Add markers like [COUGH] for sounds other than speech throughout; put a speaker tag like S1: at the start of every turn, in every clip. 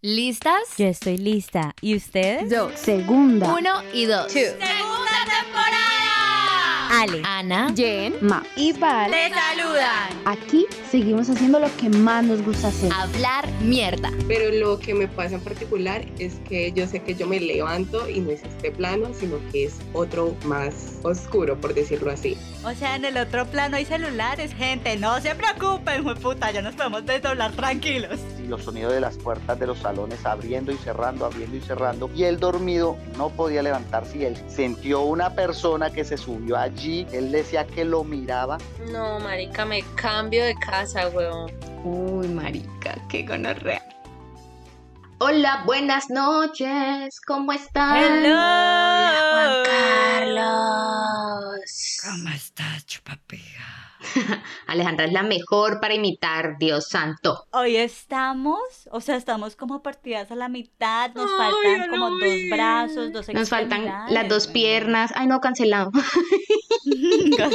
S1: ¿Listas?
S2: Yo estoy lista. ¿Y ustedes?
S1: Dos.
S3: Segunda.
S1: Uno y dos.
S4: Segunda temporada.
S2: Ale.
S1: Ana.
S3: Jen. Ma.
S4: Y Val.
S1: Te saludan.
S3: Aquí seguimos haciendo lo que más nos gusta hacer.
S1: Hablar mierda.
S5: Pero lo que me pasa en particular es que yo sé que yo me levanto y no es este plano, sino que es otro más oscuro, por decirlo así.
S2: O sea, en el otro plano hay celulares, gente. No se preocupen, puta. Ya nos podemos desdoblar tranquilos.
S6: y los sonidos de las puertas de los salones abriendo y cerrando, abriendo y cerrando. Y él dormido no podía levantarse y él sintió una persona que se subió allí. Él decía que lo miraba.
S4: No, marica, me cambio de casa, weón.
S3: Uy, marica, qué gonorrea. Hola, buenas noches. ¿Cómo están?
S2: Hello.
S3: Juan Carlos.
S2: ¿Cómo estás, chupapija? [LAUGHS]
S3: Alejandra es la mejor para imitar, Dios santo.
S2: Hoy estamos, o sea, estamos como partidas a la mitad. Nos
S4: Ay,
S2: faltan como dos brazos, dos
S3: Nos faltan las dos piernas. Ay, no, cancelado. [LAUGHS]
S4: Total,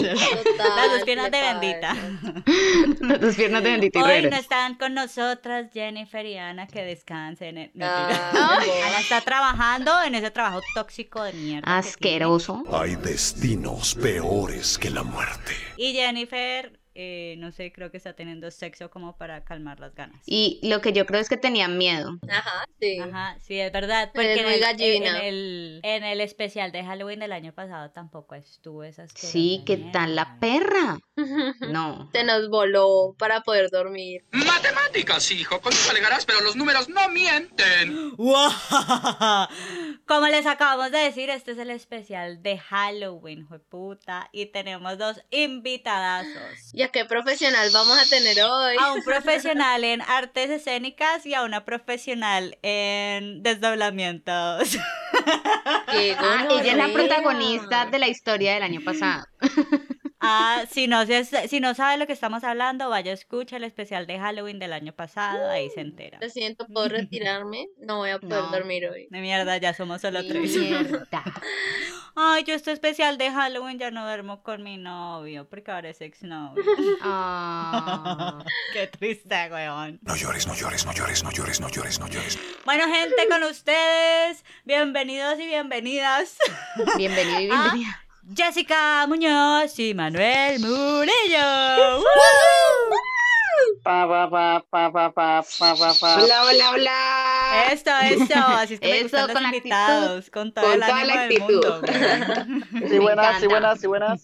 S2: Las dos piernas de bendita. [LAUGHS]
S3: las dos piernas de bendito y
S2: Hoy no están con nosotras Jennifer y Ana, que descansen. eh, no,
S4: Ah.
S2: Ana está trabajando en ese trabajo tóxico de mierda.
S3: Asqueroso.
S7: Hay destinos peores que la muerte.
S2: Y Jennifer, hacer eh, no sé, creo que está teniendo sexo como para calmar las ganas.
S3: Y lo que yo creo es que tenían miedo.
S4: Ajá, sí.
S2: Ajá, sí, es verdad.
S4: Eres
S2: Porque en
S4: muy
S2: el,
S4: gallina.
S2: en, el, en el especial de Halloween del año pasado tampoco estuvo esas
S3: Sí, ¿qué tal la perra? [LAUGHS] No.
S4: Se nos voló para poder dormir.
S8: Matemáticas, hijo, con eso alegarás, pero los números no mienten. [LAUGHS]
S2: Como les acabamos de decir, este es el especial de Halloween, puta, y tenemos dos invitadazos.
S4: ¿Y a qué profesional vamos a tener hoy?
S2: A un profesional en artes escénicas y a una profesional en desdoblamientos.
S4: Qué
S3: Ah, ella es la protagonista de la historia del año pasado.
S2: Ah, si no, se- si no sabe lo que estamos hablando, vaya a escuchar el especial de Halloween del año pasado, ahí se entera.
S4: Lo siento, ¿puedo retirarme? No voy a poder
S3: No.
S4: dormir hoy.
S2: De mierda, ya somos solo tres.
S3: Mierda. [LAUGHS]
S2: Ay, yo este especial de Halloween ya no duermo con mi novio, porque ahora es exnovio. [LAUGHS]
S3: Ah.
S2: Qué triste, weón.
S7: No llores, no llores, no llores, no llores, no llores, no llores.
S2: Bueno, gente, con ustedes, bienvenidos y bienvenidas.
S3: Bienvenido y bienvenida.
S2: Jessica Muñoz y Manuel Murillo.
S6: Pa, pa, pa, pa, pa, pa, pa, pa.
S5: Hola, hola, hola.
S2: Esto, esto, así es que me gustan los
S3: con
S2: invitados, con todo
S5: Con
S2: el
S5: toda
S2: ánimo
S5: la
S2: del
S5: actitud.
S2: mundo. weón. [LAUGHS]
S6: Sí, buenas, sí, buenas, sí, buenas.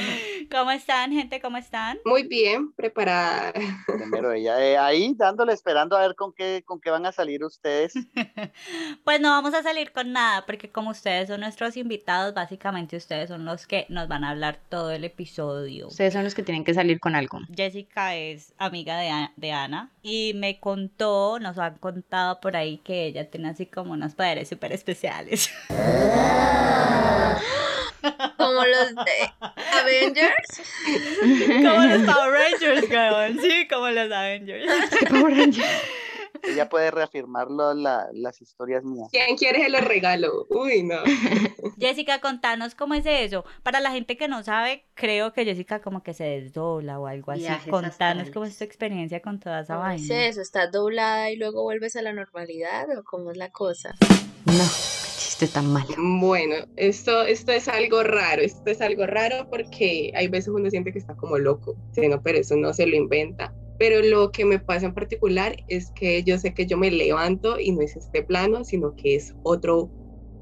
S6: [LAUGHS]
S2: ¿Cómo están, gente? ¿Cómo están?
S5: Muy bien, preparada.
S6: Primero ella eh, ahí dándole, esperando a ver con qué, con qué van a salir ustedes. [LAUGHS]
S2: Pues no vamos a salir con nada, porque como ustedes son nuestros invitados, básicamente ustedes son los que nos van a hablar todo el episodio.
S3: Ustedes son los que tienen que salir con algo.
S2: Jessica es amiga de, de Ana y me contó, nos han contado por ahí que ella tiene así como unos poderes súper especiales.
S4: Como los de Avengers. [LAUGHS]
S2: como los Power Rangers, weón. Sí, como los Avengers.
S6: Ella puede reafirmar lo- la- las historias mías.
S5: ¿Quién quiere se lo regalo? Uy, no. [LAUGHS]
S2: Jessica, contanos cómo es eso. Para la gente que no sabe, creo que Jessica como que se desdobla o algo así.
S3: Viajes
S2: Contanos
S3: astrales.
S2: cómo es tu experiencia con toda esa
S4: ¿Cómo es
S2: vaina.
S4: eso? ¿Estás doblada y luego vuelves a la normalidad o cómo es la cosa?
S3: No, chiste tan malo.
S5: Bueno, esto, esto es algo raro, esto es algo raro porque hay veces uno siente que está como loco, ¿sí? no, pero eso no se lo inventa. Pero lo que me pasa en particular es que yo sé que yo me levanto y no es este plano, sino que es otro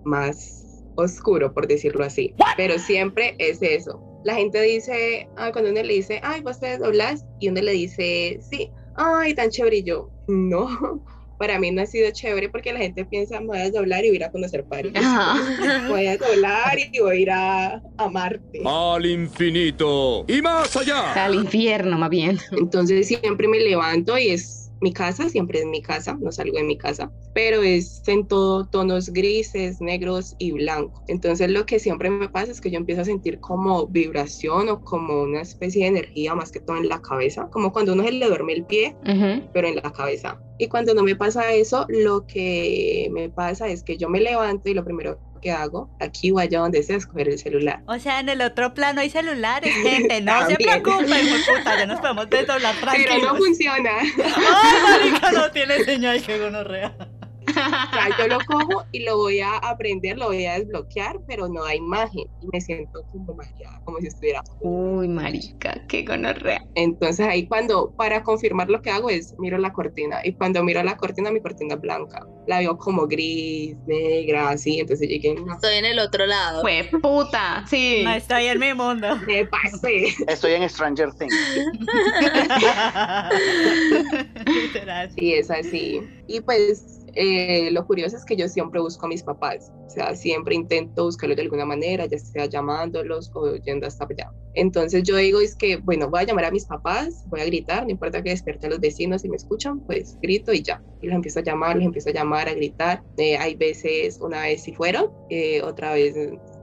S5: más oscuro, por decirlo así. Pero siempre es eso. La gente dice, ah, cuando uno le dice, ay, vos te desdoblas, y uno le dice, sí, ay, tan chévere, y yo, no. Para mí no ha sido chévere porque la gente piensa, me voy a desdoblar y voy a ir a conocer París
S3: Ajá. [LAUGHS]
S5: voy a doblar y voy a ir a, a Marte.
S7: Al infinito y más allá.
S3: Al infierno, más bien.
S5: Entonces siempre me levanto y es mi casa, siempre es mi casa, no salgo de mi casa, pero es en todo tonos grises, negros y blancos. Entonces lo que siempre me pasa es que yo empiezo a sentir como vibración o como una especie de energía más que todo en la cabeza, como cuando uno se le duerme el pie, pero en la cabeza. Y cuando no me pasa eso, lo que me pasa es que yo me levanto y lo primero que hago, aquí o allá donde sea, es coger el celular.
S2: O sea, en el otro plano hay celulares, gente. No se preocupen, puta, ya nos podemos desdoblar
S5: Pero no
S2: tranquilos.
S5: funciona.
S2: Ay, [LAUGHS] marica, no tiene señal, que gonorrea.
S5: Sea, yo lo cojo y lo voy a aprender, lo voy a desbloquear, pero no hay imagen y me siento como mareada, como si estuviera.
S3: Uy, marica, qué gonorrea.
S5: Entonces ahí cuando, para confirmar lo que hago es, miro la cortina y cuando miro la cortina, mi cortina es blanca. La veo como gris, negra, así, entonces llegué, no,
S4: Estoy en el otro lado.
S3: Fue puta, sí.
S2: No estoy en mi mundo.
S5: me pasé.
S6: Estoy en Stranger Things. [LAUGHS]
S2: Literal.
S5: Sí, es así. Y pues eh, lo curioso es que yo siempre busco a mis papás, o sea, siempre intento buscarlos de alguna manera, ya sea llamándolos o yendo hasta allá. Entonces yo digo es que, bueno, voy a llamar a mis papás, voy a gritar, no importa que despierte a los vecinos y me escuchan, pues grito y ya. Y los empiezo a llamar, los empiezo a llamar, a gritar. Eh, hay veces, una vez sí fueron, eh, otra vez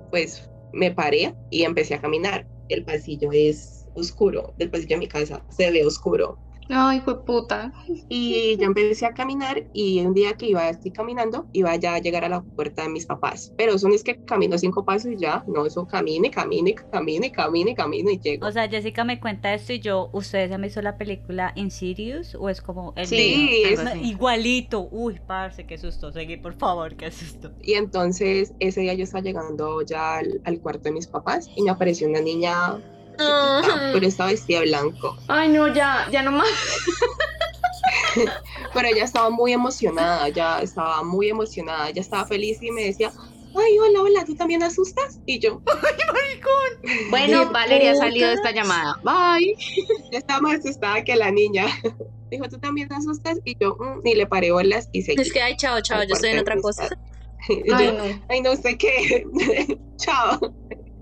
S5: pues me paré y empecé a caminar. El pasillo es oscuro, del pasillo de mi casa se ve oscuro.
S3: Ay, fue puta.
S5: Y yo empecé a caminar y un día que iba así caminando, iba ya a llegar a la puerta de mis papás. Pero eso no es que camino cinco pasos y ya, no, eso camine, camine, camine, camine, camine y llego.
S2: O sea, Jessica me cuenta esto y yo, ¿ustedes han visto la película Insidious o es como el
S3: Sí,
S5: es-
S2: igualito. Uy, parce, qué susto. Seguí, por favor, qué susto.
S5: Y entonces ese día yo estaba llegando ya al, al cuarto de mis papás y me apareció una niña chiquita, pero estaba vestida de blanco.
S3: Ay, no, ya, ya no más. [LAUGHS]
S5: Pero ella estaba muy emocionada, ya estaba muy emocionada, ya estaba feliz y me decía, ay, hola, hola, ¿tú también asustas? Y yo, [LAUGHS]
S3: Bueno,
S4: Qué
S3: Valeria ha salido de esta llamada. Bye. [LAUGHS]
S5: ya estaba más asustada que la niña. Dijo, ¿tú también asustas? Y yo, "Mm", ni le paré bolas y seguí.
S4: Es que, ay, chao, chao, yo estoy en otra cosa.
S5: padres. Y yo,
S3: Ay, no.
S5: ay, no sé qué. Chao.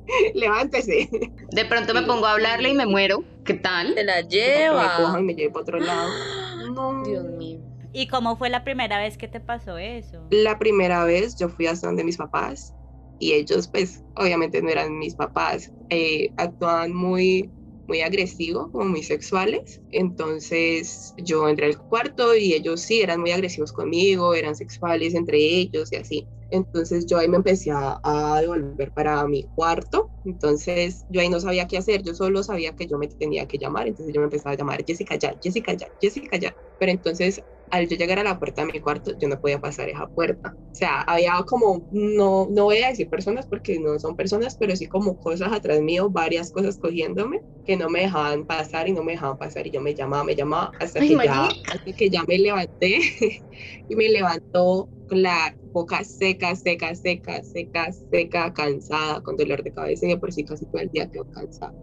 S5: [LAUGHS] Levántese.
S3: De pronto me pongo a hablarle y me muero. ¿Qué tal?
S4: Se la
S5: Que me
S4: lleva.
S5: cojan y me lleven para otro lado. [GASPS] No.
S4: Dios mío.
S2: ¿Y cómo fue la primera vez que te pasó eso?
S5: La primera vez yo fui hasta donde mis papás y ellos pues obviamente no eran mis papás, eh, actuaban muy, muy agresivos, como muy sexuales. Entonces yo entré al cuarto y ellos sí eran muy agresivos conmigo, eran sexuales entre ellos y así. Entonces yo ahí me empecé a, a devolver para mi cuarto. Entonces yo ahí no sabía qué hacer, yo solo sabía que yo me tenía que llamar. Entonces yo me empezaba a llamar Jessica ya, Jessica ya, Jessica ya. Pero entonces al yo llegar a la puerta de mi cuarto, yo no podía pasar esa puerta. O sea, había como, no, no voy a decir personas porque no son personas, pero sí como cosas atrás mío, varias cosas cogiéndome que no me dejaban pasar y no me dejaban pasar y yo me llamaba, me llamaba hasta
S3: Ay,
S5: que ya, hasta que ya me levanté [LAUGHS] y me levantó la boca seca, seca, seca, seca, seca, cansada, con dolor de cabeza y de por sí casi todo el día quedo cansada.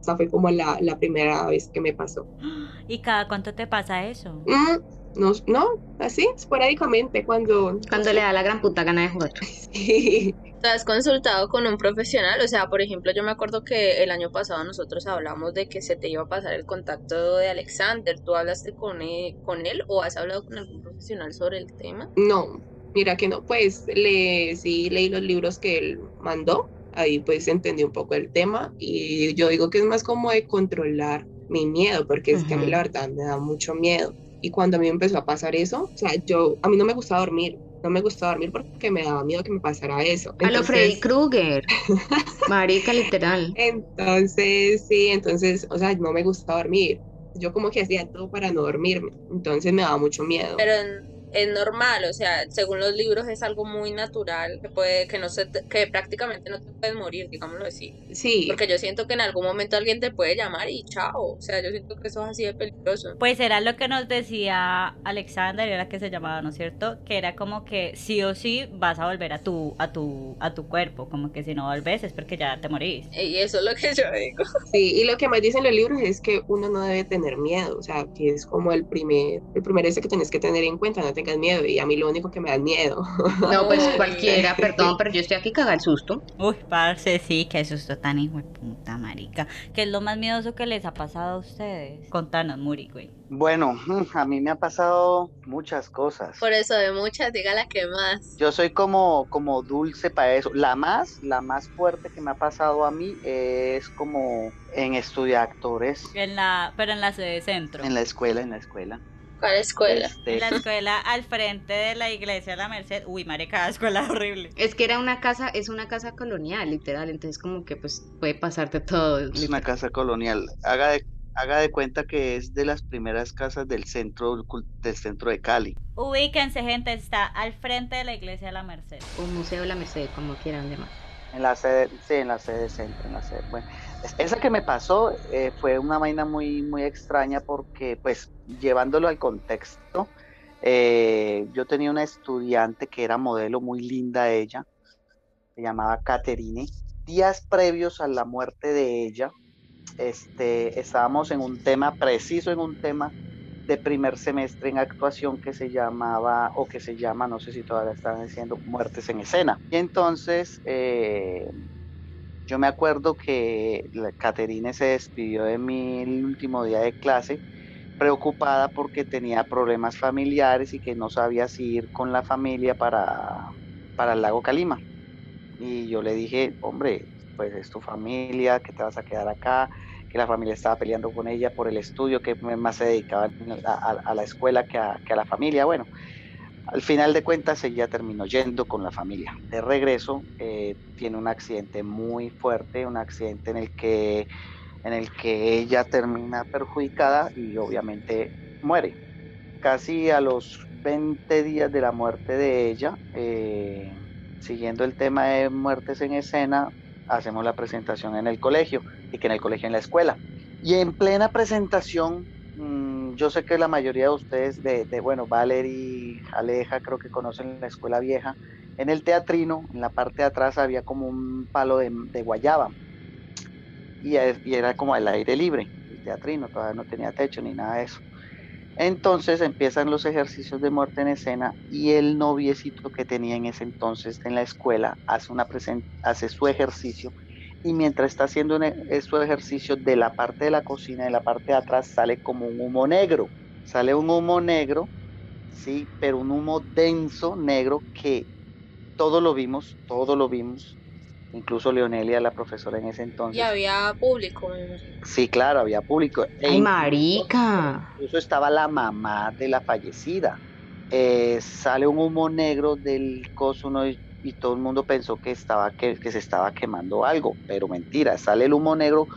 S5: Esa fue como la, la primera vez que me pasó. [GASPS]
S2: ¿Y cada cuánto te pasa eso?
S5: Mm, no, no, así, esporádicamente, cuando...
S3: Cuando le da la gran puta gana de jugar. [LAUGHS]
S5: Sí.
S4: ¿Te has consultado con un profesional? O sea, por ejemplo, yo me acuerdo que el año pasado nosotros hablamos de que se te iba a pasar el contacto de Alexander. ¿Tú hablaste con él, con él o has hablado con algún profesional sobre el tema?
S5: No, mira que no, pues le, sí leí los libros que él mandó, ahí pues entendí un poco el tema y yo digo que es más como de controlar mi miedo, porque es que a mí la verdad me da mucho miedo. Y cuando a mí empezó a pasar eso, o sea, yo, a mí no me gustaba dormir, no me gustaba dormir porque me daba miedo que me pasara eso.
S3: A lo Freddy
S5: Entonces-
S3: Krueger. [LAUGHS] Marica, literal.
S5: Entonces, sí, entonces, o sea, no me gustaba dormir. Yo como que hacía todo para no dormirme, entonces me daba mucho miedo.
S4: Pero es normal, o sea, según los libros es algo muy natural que puede, que no se, que prácticamente no te puedes morir, digámoslo así.
S5: Sí,
S4: Porque yo siento que en algún momento alguien te puede llamar y chao. O sea, yo siento que eso es así de peligroso.
S2: Pues era lo que nos decía Alexander, era que se llamaba, ¿no es cierto? Que era como que sí o sí vas a volver a tu, a tu, a tu cuerpo, como que si no volves es porque ya te morís.
S4: Y eso es lo que yo digo.
S5: Sí, y lo que más dicen los libros es que uno no debe tener miedo, o sea, que es como el primer, el primer ese que tienes que tener en cuenta, no tengas miedo, y a mí lo único que me da miedo.
S3: No, pues [LAUGHS] cualquiera, perdón, pero yo estoy aquí caga el susto.
S2: Uy, parce, sí, qué susto tan hijo de puta, marica. ¿Qué es lo más miedoso que les ha pasado a ustedes? Contanos, Muri, güey.
S6: Bueno, mm, a mí me ha pasado muchas cosas.
S4: Por eso de muchas, diga la que más.
S6: Yo soy como, como dulce para eso. La más, la más fuerte que me ha pasado a mí es como en estudiar actores
S2: En la, pero en la sede centro.
S6: en la escuela, en la escuela.
S4: ¿Cuál escuela?
S6: Este,
S2: la escuela al frente de la iglesia de la Merced. Uy, marica, escuela horrible.
S3: Es que era una casa, es una casa colonial, literal, entonces como que pues puede pasarte todo.
S6: es una casa colonial. Haga de Haga de cuenta que es de las primeras casas del centro, del centro de Cali.
S2: Ubíquense, gente, está al frente de la iglesia de la Merced.
S3: O Museo de la Merced, como quieran llamar.
S6: En la sede, sí, en la sede centro, en la sede. Bueno, esa que me pasó eh, fue una vaina muy, muy extraña porque, pues, llevándolo al contexto, eh, yo tenía una estudiante que era modelo muy linda ella, se llamaba Caterine. Días previos a la muerte de ella, este, estábamos en un tema preciso, en un tema de primer semestre en actuación que se llamaba, o que se llama, no sé si todavía están diciendo, Muertes en Escena. Y entonces, eh, yo me acuerdo que Caterine se despidió de mí el último día de clase, preocupada porque tenía problemas familiares y que no sabía si ir con la familia para, para el lago Calima. Y yo le dije, hombre, pues es tu familia, que te vas a quedar acá, que la familia estaba peleando con ella por el estudio, que más se dedicaba a, a- a la escuela que a, que a la familia. Bueno, al final de cuentas ella terminó yendo con la familia. De regreso eh, tiene un accidente muy fuerte, un accidente en el que en el que ella termina perjudicada y obviamente muere. Casi a los 20 días de la muerte de ella, eh, siguiendo el tema de muertes en escena, hacemos la presentación en el colegio y que en el colegio en la escuela. Y en plena presentación, mm, yo sé que la mayoría de ustedes, de, bueno, Valerie, Aleja, creo que conocen la escuela vieja, en el teatrino, en la parte de atrás había como un palo de, guayaba y, era como al aire libre, el teatrino, todavía no tenía techo ni nada de eso. Entonces empiezan los ejercicios de muerte en escena y el noviecito que tenía en ese entonces en la escuela hace, una hace su ejercicio y mientras está haciendo un e- su ejercicio de la parte de la cocina, de la parte de atrás sale como un humo negro, sale un humo negro, sí, pero un humo denso, negro que todo lo vimos, todo lo vimos, incluso Leonelia, la profesora en ese entonces.
S4: Y había público.
S6: Sí, claro, había público. E
S3: Ay,
S6: incluso-
S3: marica.
S6: Incluso estaba la mamá de la fallecida. Eh, sale un humo negro del coso uno y, todo el mundo pensó que, estaba, que, que se estaba quemando algo, pero mentira, sale el humo negro.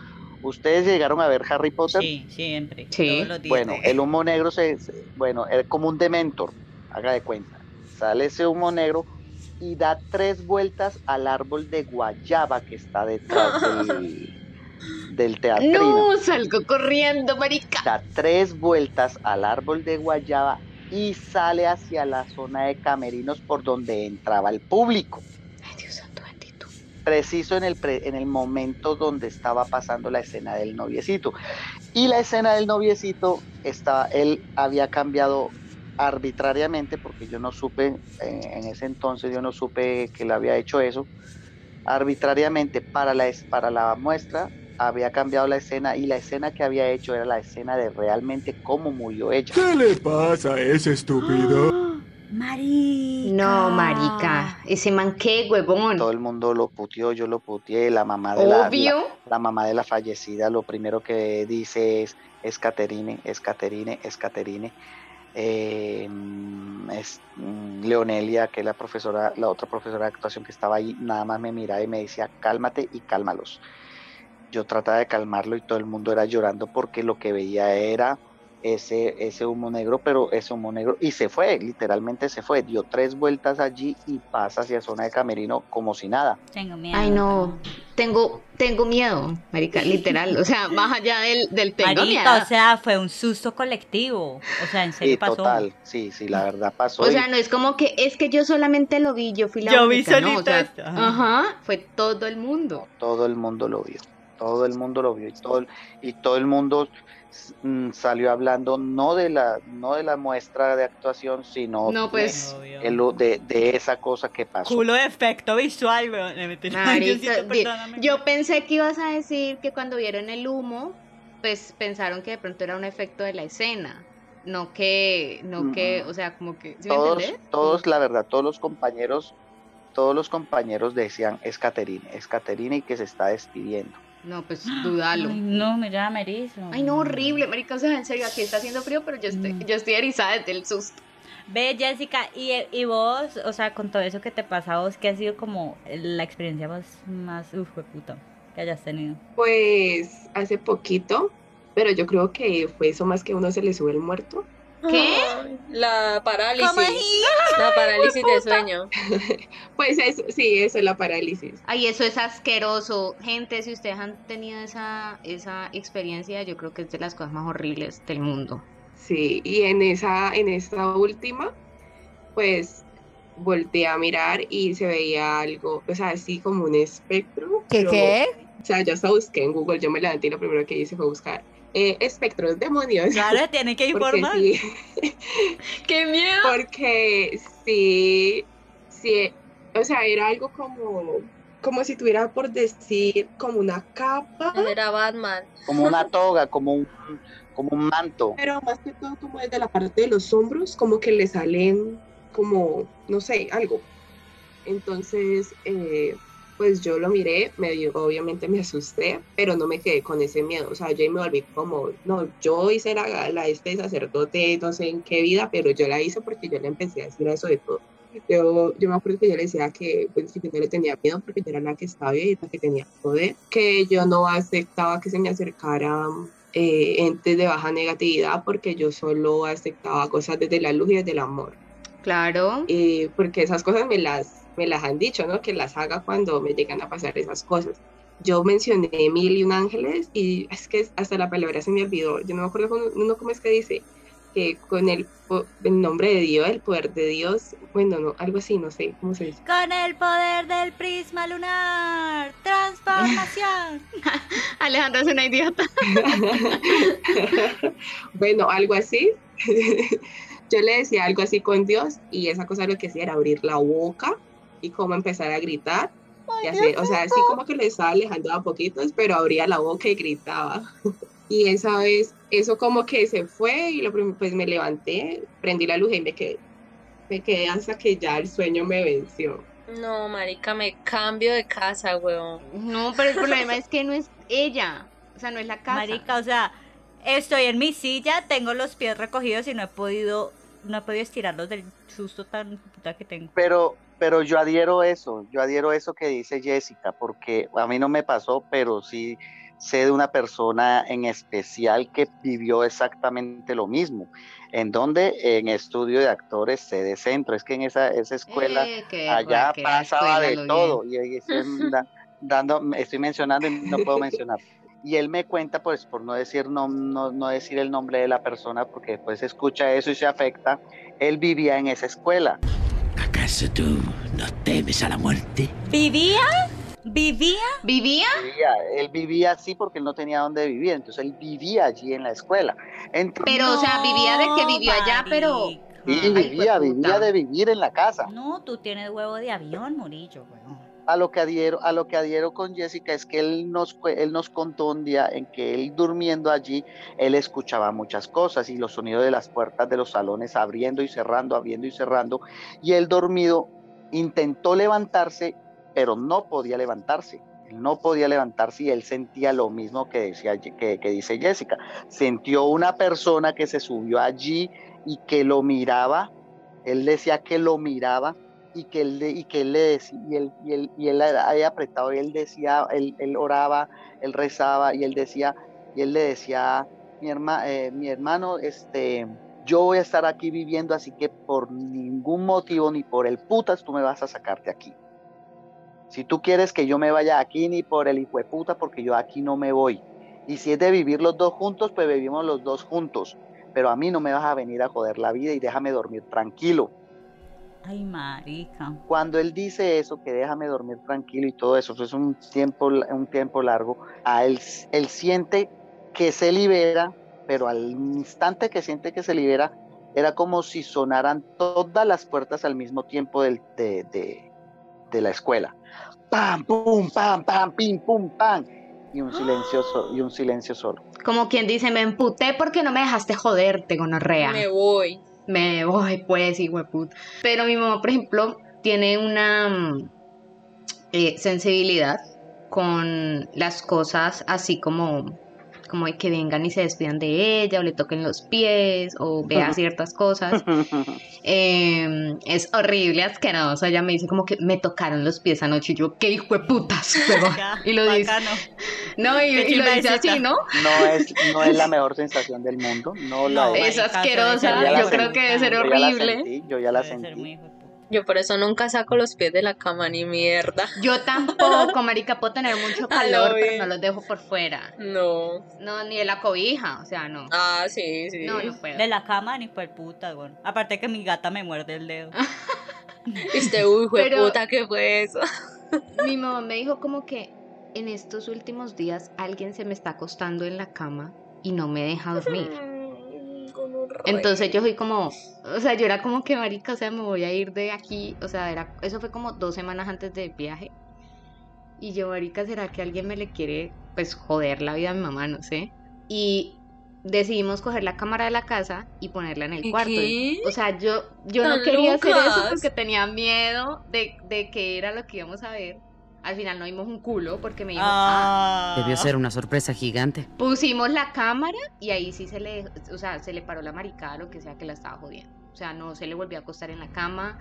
S6: ¿Ustedes llegaron a ver Harry Potter?
S2: Sí, siempre.
S3: Sí.
S2: Todos los días.
S6: Bueno, el humo negro se, se- bueno, es como un dementor, haga de cuenta. Sale ese humo negro y da tres vueltas al árbol de guayaba que está detrás del, [LAUGHS] del teatrino.
S3: No, salgo corriendo, marica.
S6: Da tres vueltas al árbol de guayaba y sale hacia la zona de camerinos por donde entraba el público.
S3: Ay, Dios santo bendito.
S6: preciso en el, pre- en el momento donde estaba pasando la escena del noviecito. Y la escena del noviecito, estaba, él había cambiado arbitrariamente, porque yo no supe, en ese entonces yo no supe que le había hecho eso, arbitrariamente para la, para la muestra había cambiado la escena y la escena que había hecho era la escena de realmente cómo murió ella.
S7: ¿Qué le pasa a ese estúpido? [GASPS]
S2: Marica.
S3: No, marica. Ese man, qué huevón.
S6: Todo el mundo lo puteó, yo lo puteé, la mamá de la,
S3: Obvio.
S6: la- la mamá de la fallecida lo primero que dice es es Caterine, es Caterine, es Caterine. Eh, es mm, Leonelia, que es la profesora, la otra profesora de actuación que estaba ahí, nada más me miraba y me decía, cálmate y cálmalos. Yo trataba de calmarlo y todo el mundo era llorando porque lo que veía era ese, ese humo negro, pero ese humo negro, y se fue, literalmente se fue, dio tres vueltas allí y pasa hacia zona de camerino como si nada.
S2: Tengo miedo.
S3: Ay, no. Tengo, tengo miedo, marica, [LAUGHS] literal. O sea, más allá del, del tengo miedo.
S2: o sea, fue un susto colectivo. O sea, en serio
S6: Sí,
S2: pasó.
S6: total, sí, sí, la verdad pasó.
S3: O
S6: y-
S3: sea, no es como que es que yo solamente lo vi, yo fui la
S2: Yo vi
S3: única, ¿no? O
S2: solita
S3: sea,
S2: ajá,
S3: fue todo el mundo.
S6: todo el mundo lo vio, todo el mundo lo vio y todo el, y todo el mundo mm, salió hablando no de la no de la muestra de actuación, sino
S3: No, pues,
S6: el- de, de esa cosa que pasó.
S2: Culo de efecto visual, weón.
S3: Yo pensé que ibas a decir que cuando vieron el humo, pues pensaron que de pronto era un efecto de la escena. No que, no que, o sea, como que, ¿sí me
S6: todos, todos, la verdad, todos los compañeros, todos los compañeros decían es Caterine, es Caterine y que se está despidiendo.
S3: No, pues [GASPS] dudalo.
S2: Ay, no, me llama erizo.
S3: Ay, no, horrible, marica, o sea, en serio, aquí está haciendo frío, pero yo estoy,
S2: Mm.
S3: yo estoy erizada desde el susto.
S2: Ve, Jessica, y, y vos, o sea, con todo eso que te pasa a vos, ¿qué ha sido como la experiencia más, más, uf, puta, que hayas tenido?
S5: Pues hace poquito pero yo creo que fue eso más que a uno se le sube el muerto.
S3: ¿Qué?
S4: La parálisis.
S2: ¿Cómo es?
S4: La parálisis de sueño. [LAUGHS]
S5: Pues eso, sí, eso es la parálisis.
S3: Ay, eso es asqueroso. Gente, si ustedes han tenido esa, esa experiencia, yo creo que es de las cosas más horribles del mundo.
S5: Sí, y en esa, en esta última, pues volteé a mirar y se veía algo, o sea, así como un espectro.
S1: ¿Qué
S5: pero-
S1: qué?
S5: O sea, yo hasta busqué en Google, yo me levanté y lo primero que hice fue buscar eh, espectros demonios.
S2: Claro, tiene que [LAUGHS] informar.
S5: sí, [LAUGHS]
S4: ¡Qué miedo!
S5: porque sí, sí, o sea, era algo como, como si tuviera por decir, como una capa,
S4: Era Batman.
S6: Como una toga, como un, como un manto.
S5: pero más que todo como desde la parte de los hombros, como que le salen como, no sé, algo. Entonces, eh, pues yo lo miré, medio, obviamente me asusté, pero no me quedé con ese miedo. O sea, yo me volví como, no, yo hice la, la este sacerdote, no sé en qué vida, pero yo la hice porque yo le empecé a decir eso de todo. Yo, yo me acuerdo que yo le decía que, pues, yo no le tenía miedo porque yo era la que estaba bien y la que tenía poder, que yo no aceptaba que se me acercaran eh, entes de baja negatividad porque yo solo aceptaba cosas desde la luz y desde el amor.
S3: Claro.
S5: Eh, porque esas cosas me las, me las han dicho, ¿no? Que las haga cuando me llegan a pasar esas cosas. Yo mencioné mil y un ángeles y es que hasta la palabra se me olvidó. Yo no me acuerdo cómo, no, cómo es que dice que con el nombre de Dios, el poder de Dios, bueno, no, algo así, no sé cómo se dice.
S2: Con el poder del prisma lunar. Transformación. [LAUGHS]
S3: Alejandra es una idiota. [LAUGHS]
S5: bueno, algo así. [LAUGHS] Yo le decía algo así con Dios y esa cosa lo que hacía era abrir la boca y como empezar a gritar. Y o sea, así como que le estaba alejando a poquitos, pero abría la boca y gritaba. [LAUGHS] Y esa vez, eso como que se fue y lo pues me levanté, prendí la luz y me quedé. Me quedé hasta que ya el sueño me venció.
S4: No, marica, me cambio de casa, weón.
S3: No, pero el problema es [LAUGHS] que no es ella. O sea, no es la casa.
S2: Marica, o sea, estoy en mi silla, tengo los pies recogidos y no he podido, no he podido estirarlos del susto tan puta que tengo.
S6: Pero, pero yo adhiero eso, yo adhiero eso que dice Jessica, porque a mí no me pasó, pero sí sé de una persona en especial que vivió exactamente lo mismo. ¿En donde En estudio de actores sede centro. Es que en esa, esa escuela
S3: Eh,
S6: allá pasaba
S3: escuela,
S6: de todo. Y ahí estoy, da- dando, estoy mencionando y no puedo mencionar. [LAUGHS] Y él me cuenta, pues, por no decir, no, no, no decir el nombre de la persona, porque después se escucha eso y se afecta. Él vivía en esa escuela.
S7: ¿Acaso tú no temes a la muerte?
S2: ¿Vivía? ¿Vivía?
S3: ¿Vivía?
S6: Vivía, él vivía así porque él no tenía dónde vivir, entonces él vivía allí en la escuela. Entonces,
S3: Pero, o sea, vivía de que vivió allá, pero- Ay,
S6: vivía, vivía de vivir en la casa.
S2: No, tú tienes huevo de avión, Murillo, weón.
S6: A lo que adhiero, a lo que adhiero con Jessica es que él nos, él nos contó un día en que él durmiendo allí, él escuchaba muchas cosas y los sonidos de las puertas de los salones abriendo y cerrando, abriendo y cerrando, y él dormido intentó levantarse, pero no podía levantarse. No podía levantarse y él sentía lo mismo que, decía, que, que dice Jessica. Sintió una persona que se subió allí y que lo miraba. Él decía que lo miraba y que él, y que él le decía, y él, y él, y él había apretado y él decía, él, él oraba, él rezaba y él decía, y él le decía, mi, herma, eh, mi hermano, este, yo voy a estar aquí viviendo, así que por ningún motivo ni por el putas tú me vas a sacarte aquí. Si tú quieres que yo me vaya aquí, ni por el hijo de puta, porque yo aquí no me voy. Y si es de vivir los dos juntos, pues vivimos los dos juntos. Pero a mí no me vas a venir a joder la vida y déjame dormir tranquilo.
S2: Ay, marica.
S6: Cuando él dice eso, que déjame dormir tranquilo y todo eso, eso es un tiempo, un tiempo largo, a él, él siente que se libera, pero al instante que siente que se libera, era como si sonaran todas las puertas al mismo tiempo del, de, de, de la escuela. Pam, pum, pam, pam, pim, pum, pam. Y un silencio, so- y un silencio solo.
S3: Como quien dice, me emputé porque no me dejaste joderte, gonorrea.
S4: Me voy.
S3: Me voy, pues, puta. Pero mi mamá, por ejemplo, tiene una mm, eh, sensibilidad con las cosas así como, como de que vengan y se despidan de ella o le toquen los pies o vea [LAUGHS] ciertas cosas. Eh, es horrible, asqueroso. Ella me dice como que me tocaron los pies anoche y yo, qué hijo de putas. [LAUGHS] huevón". y lo dice,
S2: Bacano.
S3: no, y, lo dice así, ¿no?
S6: No es, no es la [LAUGHS] mejor sensación del mundo, no la
S2: No,
S6: es.
S3: Asquerosa, yo creo que debe ser
S6: yo ya la
S3: horrible.
S6: sentí, yo ya la
S2: Debe ser
S6: sentí.
S4: Yo por eso nunca saco los pies de la cama ni mierda. [LAUGHS]
S3: Yo tampoco, marica, puedo tener mucho
S4: A lo
S3: calor, pero no los dejo por fuera.
S4: No.
S3: No, ni de la cobija, o sea, no.
S4: Ah, sí, sí.
S3: No, no puedo.
S2: De la cama ni por puta, güey. Aparte que mi gata me muerde el dedo. [LAUGHS]
S4: Este, uy, hijo de
S3: Pero-
S4: puta, ¿qué fue eso? [LAUGHS]
S3: Mi mamá me dijo como que en estos últimos días alguien se me está acostando en la cama y no me deja dormir. Entonces yo fui como, o sea, yo era como que marica, o sea, me voy a ir de aquí, o sea, era, eso fue como dos semanas antes del viaje. Y yo, marica, ¿será que alguien me le quiere, pues, joder la vida a mi mamá? No sé. Y decidimos coger la cámara de la casa y ponerla en el
S4: ¿Y
S3: cuarto.
S4: qué?
S3: O sea, yo, yo no quería hacer eso porque tenía miedo de, de que era lo que íbamos a ver. Al final no vimos un culo porque me dijo, ah,
S2: Ah.
S9: Debió ser una sorpresa gigante.
S3: pusimos la cámara y ahí sí se le, o sea, se le paró la maricada, lo que sea que la estaba jodiendo. O sea, no se le volvió a acostar en la cama,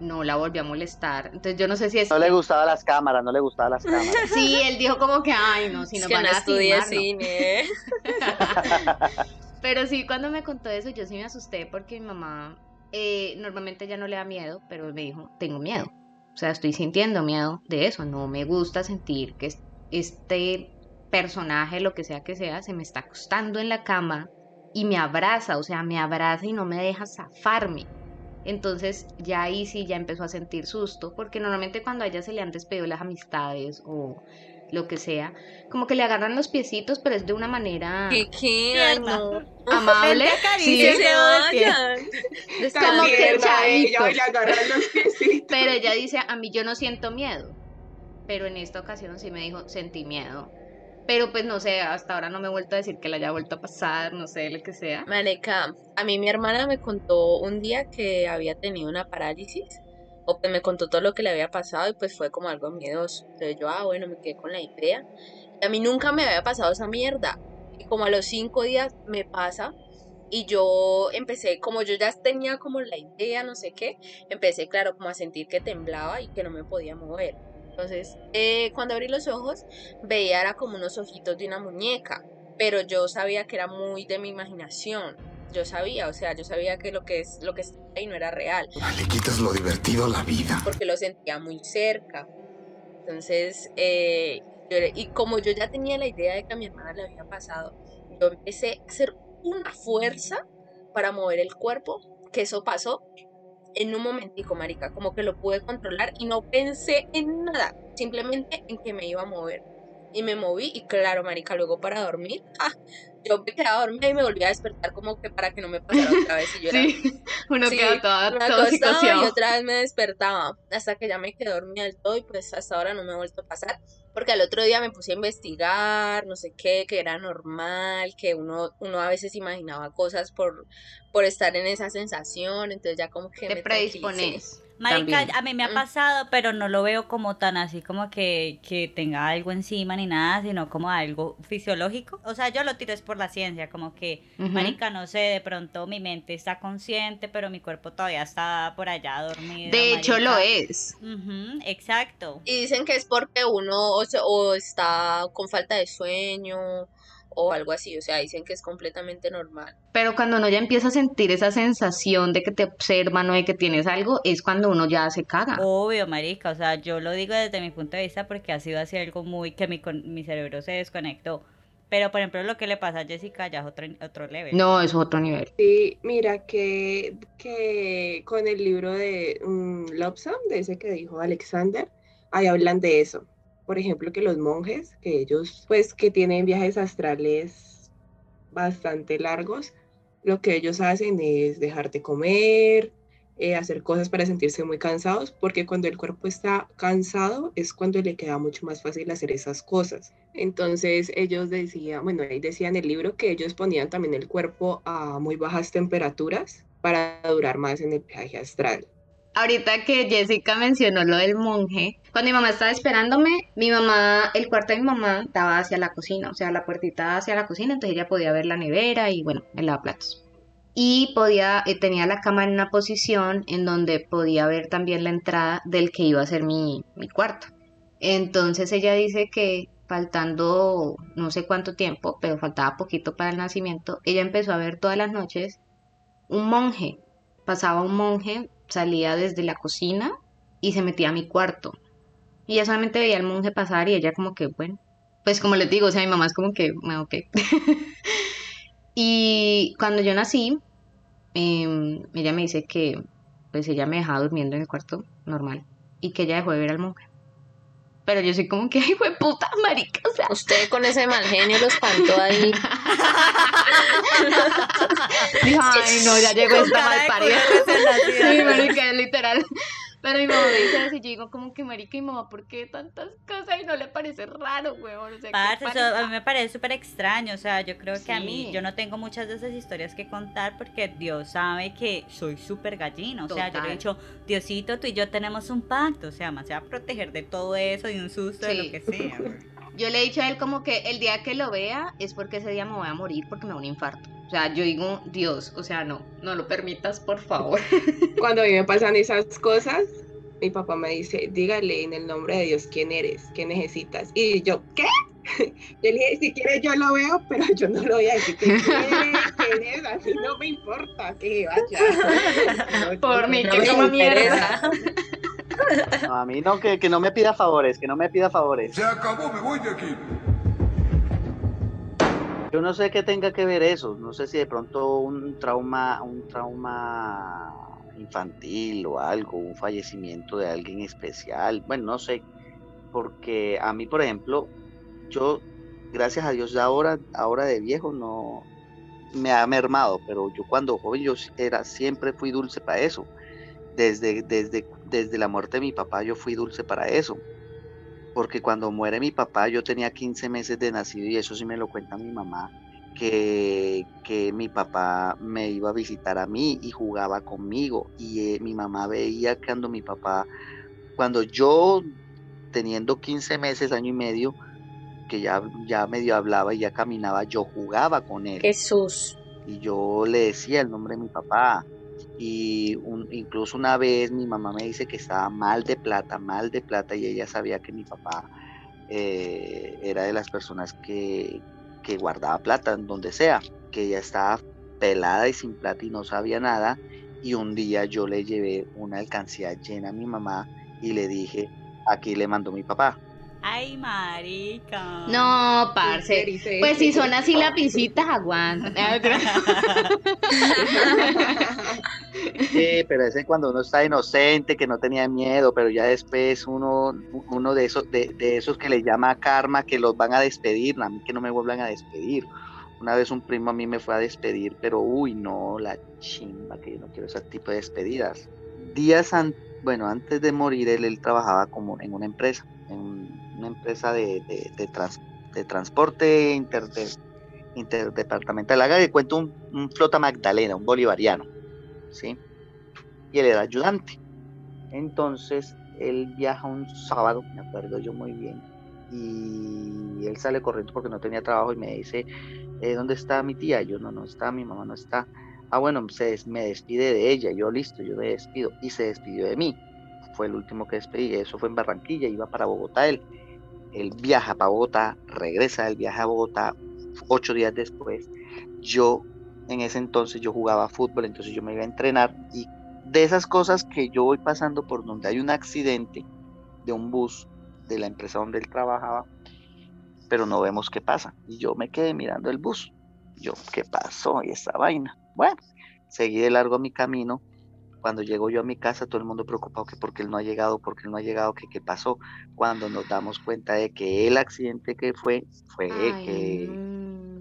S3: no la volvió a molestar. Entonces yo no sé si es...
S6: No le gustaban las cámaras, no le gustaban las cámaras. [LAUGHS]
S3: Sí, él dijo como que, ay, no, si
S4: es
S3: nos
S4: que
S3: van
S4: no
S3: a
S4: estudié
S3: filmar, no".
S4: cine. [LAUGHS]
S3: Pero sí, cuando me contó eso, yo sí me asusté porque mi mamá eh, normalmente ya no le da miedo, pero me dijo, tengo miedo. Sea, estoy sintiendo miedo de eso. No me gusta sentir que es- este personaje, lo que sea que sea, se me está acostando en la cama y me abraza, o sea, me abraza y no me deja zafarme. Entonces ya ahí sí ya empezó a sentir susto, porque normalmente cuando a ella se le han despedido las amistades o lo que sea, como que le agarran los piecitos, pero es de una manera
S4: ¿Qué [LAUGHS]
S3: amable. Sí,
S2: del pie.
S4: vayan.
S3: Como que
S5: tierna ella,
S3: echadito.
S5: y le agarran los piecitos.
S3: Pero ella dice, a mí yo no siento miedo. Pero en esta ocasión sí me dijo, sentí miedo. Pero pues no sé, hasta ahora no me he vuelto a decir que le haya vuelto a pasar, no sé, lo que sea.
S4: Marica, a mí mi hermana me contó un día que había tenido una parálisis, o que me contó todo lo que le había pasado y pues fue como algo miedoso. Entonces yo, ah, bueno, me quedé con la idea. Y a mí nunca me había pasado esa mierda. Y como a los cinco días me pasa y yo empecé, como yo ya tenía como la idea, no sé qué, empecé, claro, como a sentir que temblaba y que no me podía mover. Entonces, eh, cuando abrí los ojos, veía era como unos ojitos de una muñeca, pero yo sabía que era muy de mi imaginación. Yo sabía, o sea, yo sabía que lo que es lo que estaba ahí no era real,
S10: Le quitas lo divertido a la vida.
S4: porque lo sentía muy cerca. Entonces, eh, yo- y como yo ya tenía la idea de que a mi hermana le había pasado, yo empecé a hacer una fuerza para mover el cuerpo, que eso pasó en un momentico, marica, como que lo pude controlar y no pensé en nada, simplemente en que me iba a mover. Y me moví y claro, marica, luego para dormir, [LAUGHS] ¡ah! Yo me quedaba dormida y me volvía a despertar como que para que no me pasara otra vez. Y yo era,
S3: Sí, [LAUGHS] uno
S4: Sí,
S3: queda toda,
S4: me
S3: todo
S4: y otra vez me despertaba hasta que ya me quedé dormida del todo y pues hasta ahora no me ha vuelto a pasar porque al otro día me puse a investigar, no sé qué, que era normal, que uno, uno a veces imaginaba cosas por, por estar en esa sensación, entonces ya como que
S3: Te
S4: me
S3: predispones.
S2: Marica,
S3: también.
S2: a mí me ha
S4: Mm.
S2: pasado, pero no lo veo como tan así como que, que tenga algo encima ni nada, sino como algo fisiológico. O sea, yo lo tiro es por la ciencia, como que, marica, no sé, de pronto mi mente está consciente, pero mi cuerpo todavía está por allá dormido.
S3: De hecho, lo es.
S2: Exacto.
S4: Y dicen que es porque uno o, se- o está con falta de sueño o algo así, o sea, dicen que es completamente normal.
S3: Pero cuando uno ya empieza a sentir esa sensación de que te observan o de que tienes algo, es cuando uno ya se caga.
S2: Obvio, marica, o sea, yo lo digo desde mi punto de vista porque ha sido así algo muy que mi, con- mi cerebro se desconectó. Pero, por ejemplo, lo que le pasa a Jessica ya es otro, otro level.
S3: No, es otro nivel.
S5: Sí, mira que, que con el libro de um, Lobsam, de ese que dijo Alexander, ahí hablan de eso. Por ejemplo, que los monjes, que ellos, pues, que tienen viajes astrales bastante largos, lo que ellos hacen es dejar de comer, eh, hacer cosas para sentirse muy cansados, porque cuando el cuerpo está cansado es cuando le queda mucho más fácil hacer esas cosas. Entonces ellos decían, bueno, ahí decía en el libro que ellos ponían también el cuerpo a muy bajas temperaturas para durar más en el viaje astral.
S3: Ahorita que Jessica mencionó lo del monje, Cuando mi mamá estaba esperándome, mi mamá, el cuarto de mi mamá daba hacia la cocina, o sea, la puertita hacia la cocina, entonces ella podía ver la nevera y bueno, el lavaplatos. Y podía, eh, tenía la cama en una posición en donde podía ver también la entrada del que iba a ser mi, mi cuarto. Entonces ella dice que faltando no sé cuánto tiempo, pero faltaba poquito para el nacimiento, ella empezó a ver todas las noches un monje. Pasaba un monje, salía desde la cocina y se metía a mi cuarto. Y ella solamente veía al monje pasar y ella como que, bueno, pues como les digo, o sea, mi mamá es como que, bueno, ok. [LAUGHS] y cuando yo nací, em, ella me dice que pues ella me dejaba durmiendo en el cuarto normal y que ella dejó de ver al monje. Pero yo soy como que, ay, fue puta marica, o sea.
S4: Usted con ese mal genio lo espantó ahí.
S3: Dijo, [LAUGHS] ay, no, ya llegó esta mal parida. [LAUGHS] Sí, marica, literal. Pero mi mamá me dice eso y yo digo como que marica y mamá, ¿por qué tantas cosas? Y no le parece raro, huevón. O sea, ¿qué
S2: Parce, eso a mí me parece súper extraño, o sea, yo creo que a mí, yo no tengo muchas de esas historias que contar porque Dios sabe que soy súper gallina, o sea, yo le he dicho, Diosito, tú y yo tenemos un pacto, o sea, más se va a proteger de todo eso, de un susto, de lo que sea.
S3: Yo le he dicho a él como que el día que lo vea es porque ese día me voy a morir porque me da un infarto. O sea, yo digo, Dios, o sea, no, no lo permitas, por favor. [LAUGHS]
S5: Cuando a mí me pasan esas cosas, mi papá me dice, dígale en el nombre de Dios quién eres, qué necesitas. Y yo, ¿qué? [LAUGHS] Yo le dije, si quieres yo lo veo, pero yo no lo voy a decir. ¿Quién es? A mí no me importa que vaya. No, [LAUGHS]
S3: Por
S5: no-
S3: mí,
S5: no
S3: que como mierda.
S6: No, a mí no, que, que no me pida favores, que no me pida favores.
S10: Se acabó, me voy de aquí.
S6: Yo no sé qué tenga que ver eso, no sé si de pronto un trauma, un trauma infantil o algo, un fallecimiento de alguien especial, bueno, no sé, porque a mí, por ejemplo, yo, gracias a Dios, ahora, ahora de viejo no me ha mermado, pero yo cuando joven yo era, siempre fui dulce para eso. Desde, desde, desde la muerte de mi papá yo fui dulce para eso. Porque cuando muere mi papá yo tenía 15 meses de nacido y eso sí me lo cuenta mi mamá, que, que mi papá me iba a visitar a mí y jugaba conmigo. Y eh, mi mamá veía que cuando mi papá, cuando yo teniendo 15 meses, año y medio, que ya, ya medio hablaba y ya caminaba, yo jugaba con él
S4: Jesús.
S6: y yo le decía el nombre de mi papá. Y un- incluso una vez mi mamá me dice que estaba mal de plata, mal de plata, y ella sabía que mi papá eh, era de las personas que, que guardaba plata en donde sea, que ella estaba pelada y sin plata y no sabía nada. Y un día yo le llevé una alcancía llena a mi mamá y le dije, aquí le mandó mi papá.
S2: Ay, marica.
S3: No, parce. Pues si son así lapicitas, aguantan. [LAUGHS]
S6: Sí, pero ese cuando uno está inocente, que no tenía miedo, pero ya después uno, uno de esos, de, de esos que le llama karma, que los van a despedir, a mí que no me vuelvan a despedir. Una vez un primo a mí me fue a despedir, pero uy, no, la chimba, que yo no quiero ese tipo de despedidas. Días an- bueno, antes de morir, él, él trabajaba como en una empresa, en una empresa de, de, de trans- de transporte inter, de- interdepartamental. Haga de cuento un, un flota Magdalena, un bolivariano. ¿sí? Y él era ayudante. Entonces, él viaja un sábado, me acuerdo yo muy bien, y él sale corriendo porque no tenía trabajo y me dice, eh, ¿dónde está mi tía? Yo, no, no está, mi mamá no está. Ah, bueno, se des- me despide de ella, yo listo, yo me despido, y se despidió de mí. Fue el último que despedí, eso fue en Barranquilla, iba para Bogotá él. Él viaja para Bogotá, regresa del viaje a Bogotá, ocho días después, yo en ese entonces yo jugaba fútbol, entonces yo me iba a entrenar y de esas cosas que yo voy pasando por donde hay un accidente de un bus de la empresa donde él trabajaba, pero no vemos qué pasa. Y yo me quedé mirando el bus. Yo, ¿qué pasó? Y esa vaina. Bueno, seguí de largo mi camino. Cuando llego yo a mi casa, todo el mundo preocupado que porque él no ha llegado, porque él no ha llegado, que qué pasó. Cuando nos damos cuenta de que el accidente que fue, fue que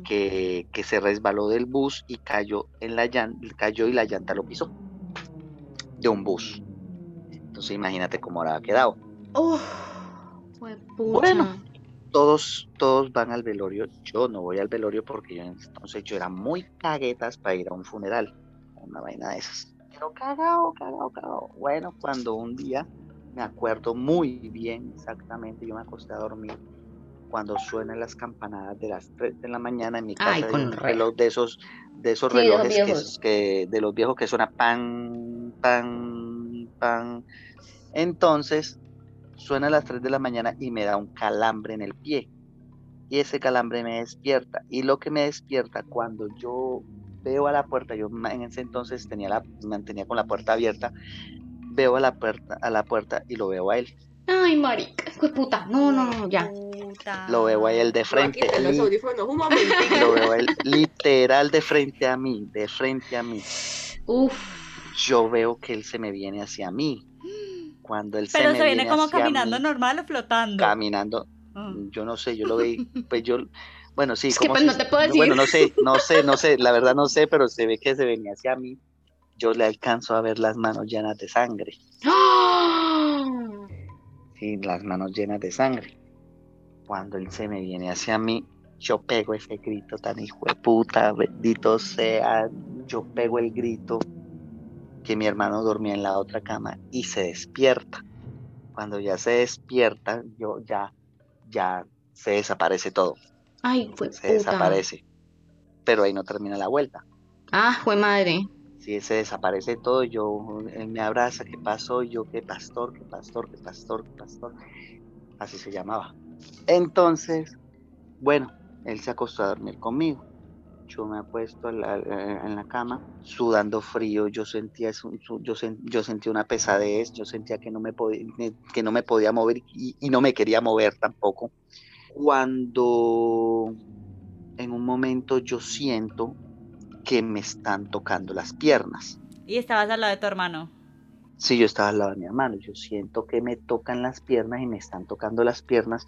S6: que, que se resbaló del bus y cayó en la llanta, cayó y la llanta lo pisó de un bus. Entonces imagínate cómo habrá quedado.
S3: Uf.
S6: Bueno. Todos, todos van al velorio. Yo no voy al velorio porque yo entonces yo era muy caguetas para ir a un funeral, una vaina de esas. Pero cagado, cagado, cagado. Bueno, cuando un día me acuerdo muy bien exactamente, yo me acosté a dormir cuando suenan las campanadas de las 3 de la mañana en mi casa
S3: Ay, con
S6: un reloj de esos de esos
S3: Sí, de los
S6: relojes que,
S3: viejos.
S6: que- de los viejos que suena pan pan pan entonces suena a las 3 de la mañana y me da un calambre en el pie y ese calambre me despierta y lo que me despierta cuando yo veo a la puerta yo en ese entonces tenía la mantenía con la puerta abierta veo a la puerta a la puerta y lo veo a él
S3: Ay, marica, de puta. No, no, no, ya.
S2: Puta.
S6: lo veo a él de frente
S5: quitar los audífonos un momento.
S6: lo veo a él literal de frente a mí, de frente a mí.
S3: Uf.
S6: Yo veo que él se me viene hacia mí. Cuando él
S2: Pero
S6: se,
S2: se,
S6: me
S2: viene como
S6: hacia
S2: caminando
S6: mí,
S2: normal o flotando.
S6: caminando,
S2: Ah.
S6: yo no sé, yo lo veí, pues yo, bueno, sí,
S3: Es que,
S6: como
S3: pues, no te puedo
S6: bueno, no sé, no sé, no sé, la verdad no sé, pero se ve que se venía hacia mí. Yo le alcanzo a ver las manos llenas de sangre,
S3: ¡Ah!
S6: sí, las manos llenas de sangre. Cuando él se me viene hacia mí, yo pego ese grito tan hijo de puta, bendito sea, yo pego el grito que mi hermano dormía en la otra cama y se despierta. Cuando ya se despierta, yo ya, ya se desaparece todo,
S3: Ay, fue
S6: se
S3: puta.
S6: desaparece. Pero ahí no termina la vuelta.
S3: Ah, fue madre.
S6: Si se desaparece todo, yo, él me abraza, ¿qué pasó? Yo, ¿qué pastor? ¿Qué pastor? ¿Qué pastor? ¿Qué pastor? Así se llamaba. Entonces, bueno, él se acostó a dormir conmigo. Yo me acuesto en la, eh, en la cama, sudando frío, yo sentía, yo, sen- yo sentía una pesadez, yo sentía que no me podía, que no me podía mover y, y no me quería mover tampoco. Cuando en un momento yo siento que me están tocando las piernas.
S2: Y estabas al lado de tu hermano.
S6: Si yo estaba al lado de mi hermano, yo siento que me tocan las piernas y me están tocando las piernas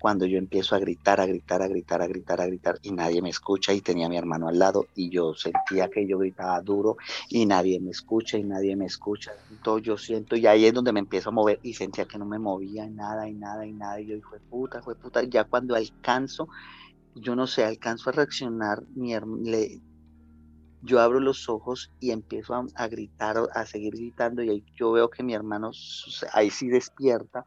S6: cuando yo empiezo a gritar, a gritar, a gritar, a gritar, a gritar y nadie me escucha y tenía a mi hermano al lado y yo sentía que yo gritaba duro y nadie me escucha y nadie me escucha. Entonces yo siento y ahí es donde me empiezo a mover y sentía que no me movía nada y nada y nada y yo dije, puta, fue puta, ya cuando alcanzo, yo no sé, alcanzo a reaccionar, mi le, yo abro los ojos y empiezo a, a gritar, a seguir gritando y ahí yo veo que mi hermano ahí sí despierta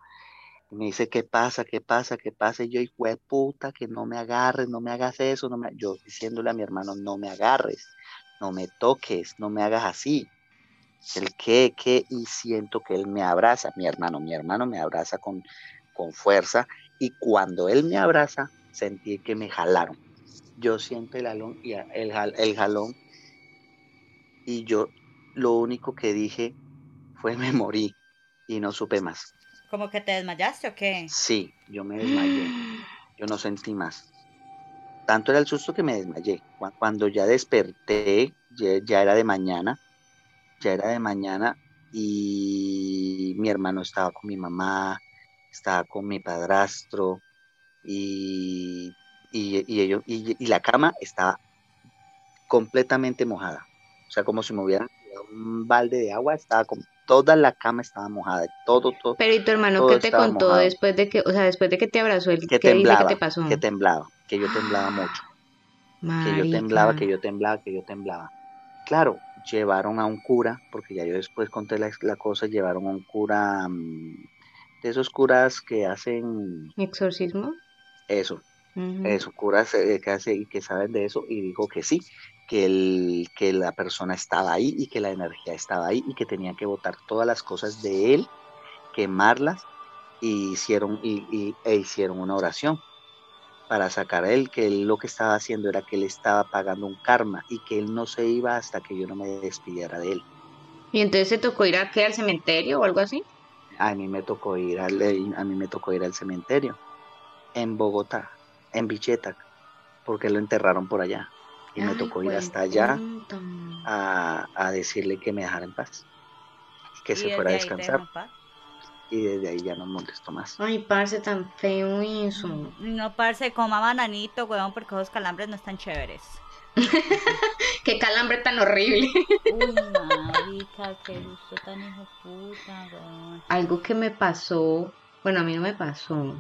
S6: y me dice, ¿qué pasa? ¿Qué pasa? ¿Qué pasa? Y yo, hijo de puta, que no me agarres, no me hagas eso, no me... yo diciéndole a mi hermano, no me agarres, no me toques, no me hagas así. El qué, qué, y siento que él me abraza, mi hermano, mi hermano me abraza con, con fuerza y cuando él me abraza, sentí que me jalaron. Yo siento el jalón y el, el jalón y yo lo único que dije fue me morí y no supe más.
S2: ¿Como que te desmayaste o qué?
S6: Sí, yo me desmayé, [GASPS] yo no sentí más. Tanto era el susto que me desmayé. Cu- Cuando ya desperté, ya, ya era de mañana, ya era de mañana y mi hermano estaba con mi mamá, estaba con mi padrastro y, y, y ellos, y la cama estaba completamente mojada. O sea, como si me hubieran un balde de agua, estaba con toda la cama estaba mojada, todo, todo,
S3: Pero ¿y tu hermano qué te contó
S6: mojado.
S3: después de que, o sea, después de que te abrazó él,
S6: que
S3: qué dice que
S6: temblaba,
S3: te pasó?
S6: que temblaba, que yo temblaba mucho, que yo temblaba, que yo temblaba, que yo temblaba. Claro, llevaron a un cura, porque ya yo después conté la, la cosa, llevaron a un cura, mm, de esos curas que hacen
S3: ¿Exorcismo?
S6: eso,
S3: Ujú.
S6: eso, curas eh, que hace y que saben de eso, y dijo que sí, que, el, que la persona estaba ahí y que la energía estaba ahí y que tenían que botar todas las cosas de él, quemarlas, y hicieron, y, y- e hicieron una oración para sacar a él, que él lo que estaba haciendo era que él estaba pagando un karma y que él no se iba hasta que yo no me despidiera de él.
S3: ¿Y entonces te tocó ir a qué, al cementerio o algo así?
S6: A mí me tocó ir al, eh, a mí me tocó ir al cementerio en Bogotá, en Bicheta, porque lo enterraron por allá. Y me
S3: Ay,
S6: tocó ir hasta allá a, a decirle que me dejara en paz, que
S2: Y
S6: se fuera a descansar. Y desde ahí ya no molesto más.
S3: Ay, parce, tan feo eso.
S2: No, parce, coma bananito, weón, porque esos calambres no están chéveres. [LAUGHS]
S3: Qué calambre tan horrible.
S2: Uy, marica, qué gusto tan hijo puta, weón.
S3: Algo que me pasó, bueno, a mí no me pasó,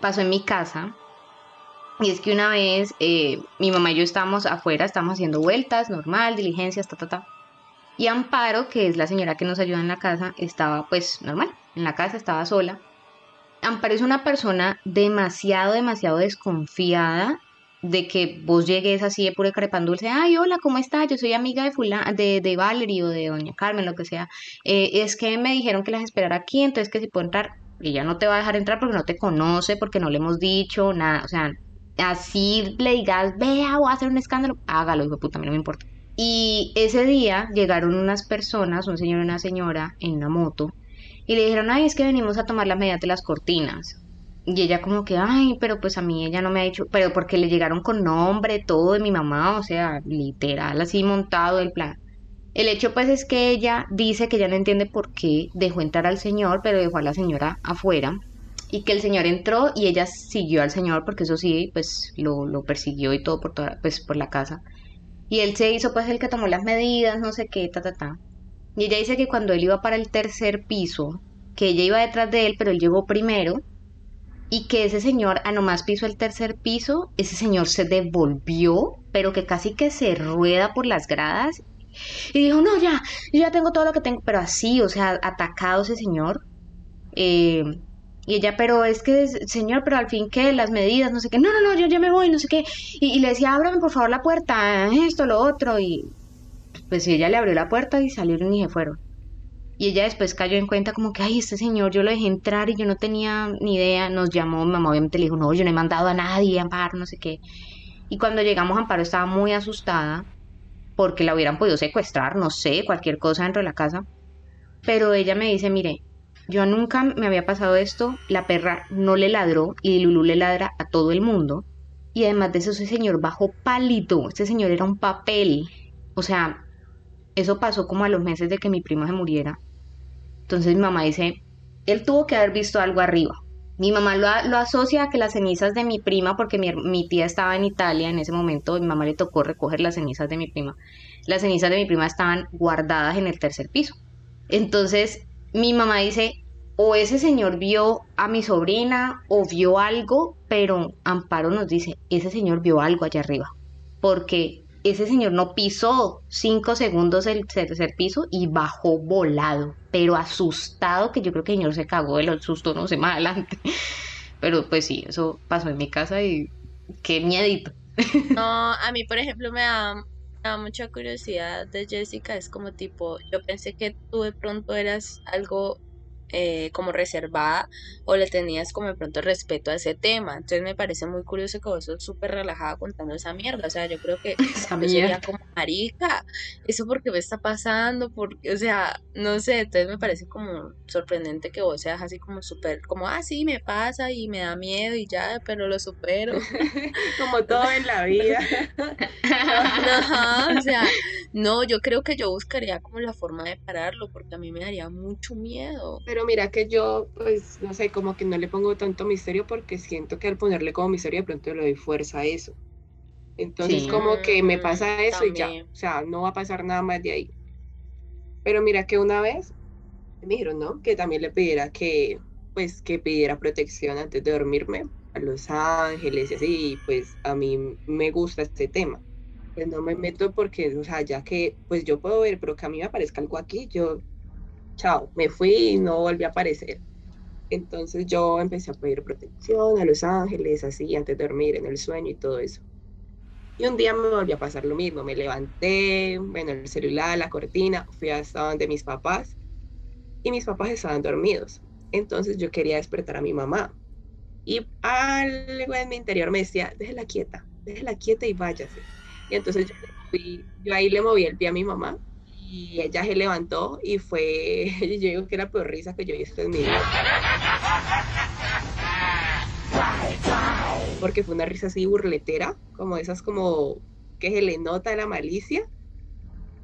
S3: pasó en mi casa. Y es que una vez eh, mi mamá y yo estábamos afuera, estábamos haciendo vueltas, normal, diligencias, ta, ta, ta. Y Amparo, que es la señora que nos ayuda en la casa, estaba pues normal, en la casa estaba sola. Amparo es una persona demasiado, demasiado desconfiada de que vos llegues así de pura crepan dulce, ay, hola, ¿cómo estás? Yo soy amiga de fulana, de, de Valerie o de Doña Carmen, lo que sea. Eh, es que me dijeron que las esperara aquí, entonces que si puedo entrar, ella no te va a dejar entrar porque no te conoce, porque no le hemos dicho nada, o sea, así le digas, vea, voy a hacer un escándalo, hágalo, hijo puta, a mí no me importa. Y ese día llegaron unas personas, un señor y una señora, en una moto, y le dijeron, ay, es que venimos a tomar la medida de las cortinas. Y ella como que, ay, pero pues a mí ella no me ha dicho, pero porque le llegaron con nombre, todo de mi mamá, o sea, literal, así montado el plan. El hecho pues es que ella dice que ella no entiende por qué dejó entrar al señor, pero dejó a la señora afuera. Y que el señor entró y ella siguió al señor, porque eso sí, pues lo, lo persiguió y todo por toda, pues por la casa. Y él se hizo pues el que tomó las medidas, no sé qué, ta, ta, ta. Y ella dice que cuando él iba para el tercer piso, que ella iba detrás de él, pero él llegó primero, y que ese señor a nomás pisó el tercer piso, ese señor se devolvió, pero que casi que se rueda por las gradas y dijo, no, ya, yo ya tengo todo lo que tengo, pero así, o sea, atacado ese señor. Eh, y ella, pero es que, señor, pero al fin, ¿qué? Las medidas, no sé qué. No, no, no, yo ya me voy, no sé qué. Y, le decía, ábrame por favor la puerta, esto, lo otro. Y pues ella le abrió la puerta y salieron y se fueron. Y ella después cayó en cuenta como que, ay, este señor, yo lo dejé entrar y yo no tenía ni idea. Nos llamó, mamá obviamente le dijo, no, yo no he mandado a nadie, Amparo, no sé qué. Y cuando llegamos, Amparo estaba muy asustada porque la hubieran podido secuestrar, no sé, cualquier cosa dentro de la casa. Pero ella me dice, mire, yo nunca me había pasado esto, la perra no le ladró y Lulu le ladra a todo el mundo. Y además de eso, ese señor bajó pálido, este señor era un papel. O sea, eso pasó como a los meses de que mi prima se muriera. Entonces mi mamá dice, él tuvo que haber visto algo arriba. Mi mamá lo, asocia a que las cenizas de mi prima, porque mi, tía estaba en Italia en ese momento, mi mamá le tocó recoger las cenizas de mi prima. Las cenizas de mi prima estaban guardadas en el tercer piso. Entonces mi mamá dice, o ese señor vio a mi sobrina o vio algo, pero Amparo nos dice, ese señor vio algo allá arriba. Porque ese señor no pisó cinco segundos el tercer piso y bajó volado, pero asustado que yo creo que el señor se cagó del susto, no sé, más adelante. [LAUGHS] Pero pues sí, eso pasó en mi casa y qué miedito.
S4: No, a mí por ejemplo me da, da mucha curiosidad de Jessica, es como tipo, yo pensé que tú de pronto eras algo eh, como reservada o le tenías como de pronto respeto a ese tema. Entonces me parece muy curioso que vos sos súper relajada contando esa mierda. O sea, yo creo que [LAUGHS] esa sería como marica. Eso porque me está pasando, porque, o sea, no sé, entonces me parece como sorprendente que vos seas así como súper, como, ah, sí, me pasa y me da miedo y ya, pero lo supero. [LAUGHS]
S5: como [LAUGHS] todo en la vida.
S4: o sea, no, yo creo que yo buscaría como la forma de pararlo porque a mí me daría mucho miedo.
S5: Pero mira que yo, pues, no sé, como que no le pongo tanto misterio porque siento que al ponerle como misterio de pronto le doy fuerza a eso. Entonces como que me pasa eso y ya, o sea, no va a pasar nada más de ahí. Pero mira que una vez me dijeron, ¿no? Que también le pidiera que, pues, que pidiera protección antes de dormirme a Los Ángeles y así, pues a mí me gusta este tema. Pues no me meto porque, o sea, ya que, pues yo puedo ver, pero que a mí me aparezca algo aquí, yo chao, me fui y no volví a aparecer. Entonces yo empecé a pedir protección a Los Ángeles, así, antes de dormir, en el sueño y todo eso. Y un día me volvió a pasar lo mismo, me levanté, bueno, el celular, la cortina, fui hasta donde mis papás y mis papás estaban dormidos. Entonces yo quería despertar a mi mamá. Y algo en mi interior me decía, déjela quieta, déjela quieta y váyase. Y entonces yo, fui, yo ahí le moví el pie a mi mamá y ella se levantó y fue, [LAUGHS] yo digo que era la peor risa que yo he visto en mi vida. Porque fue una risa así burletera, como esas como que se le nota la malicia.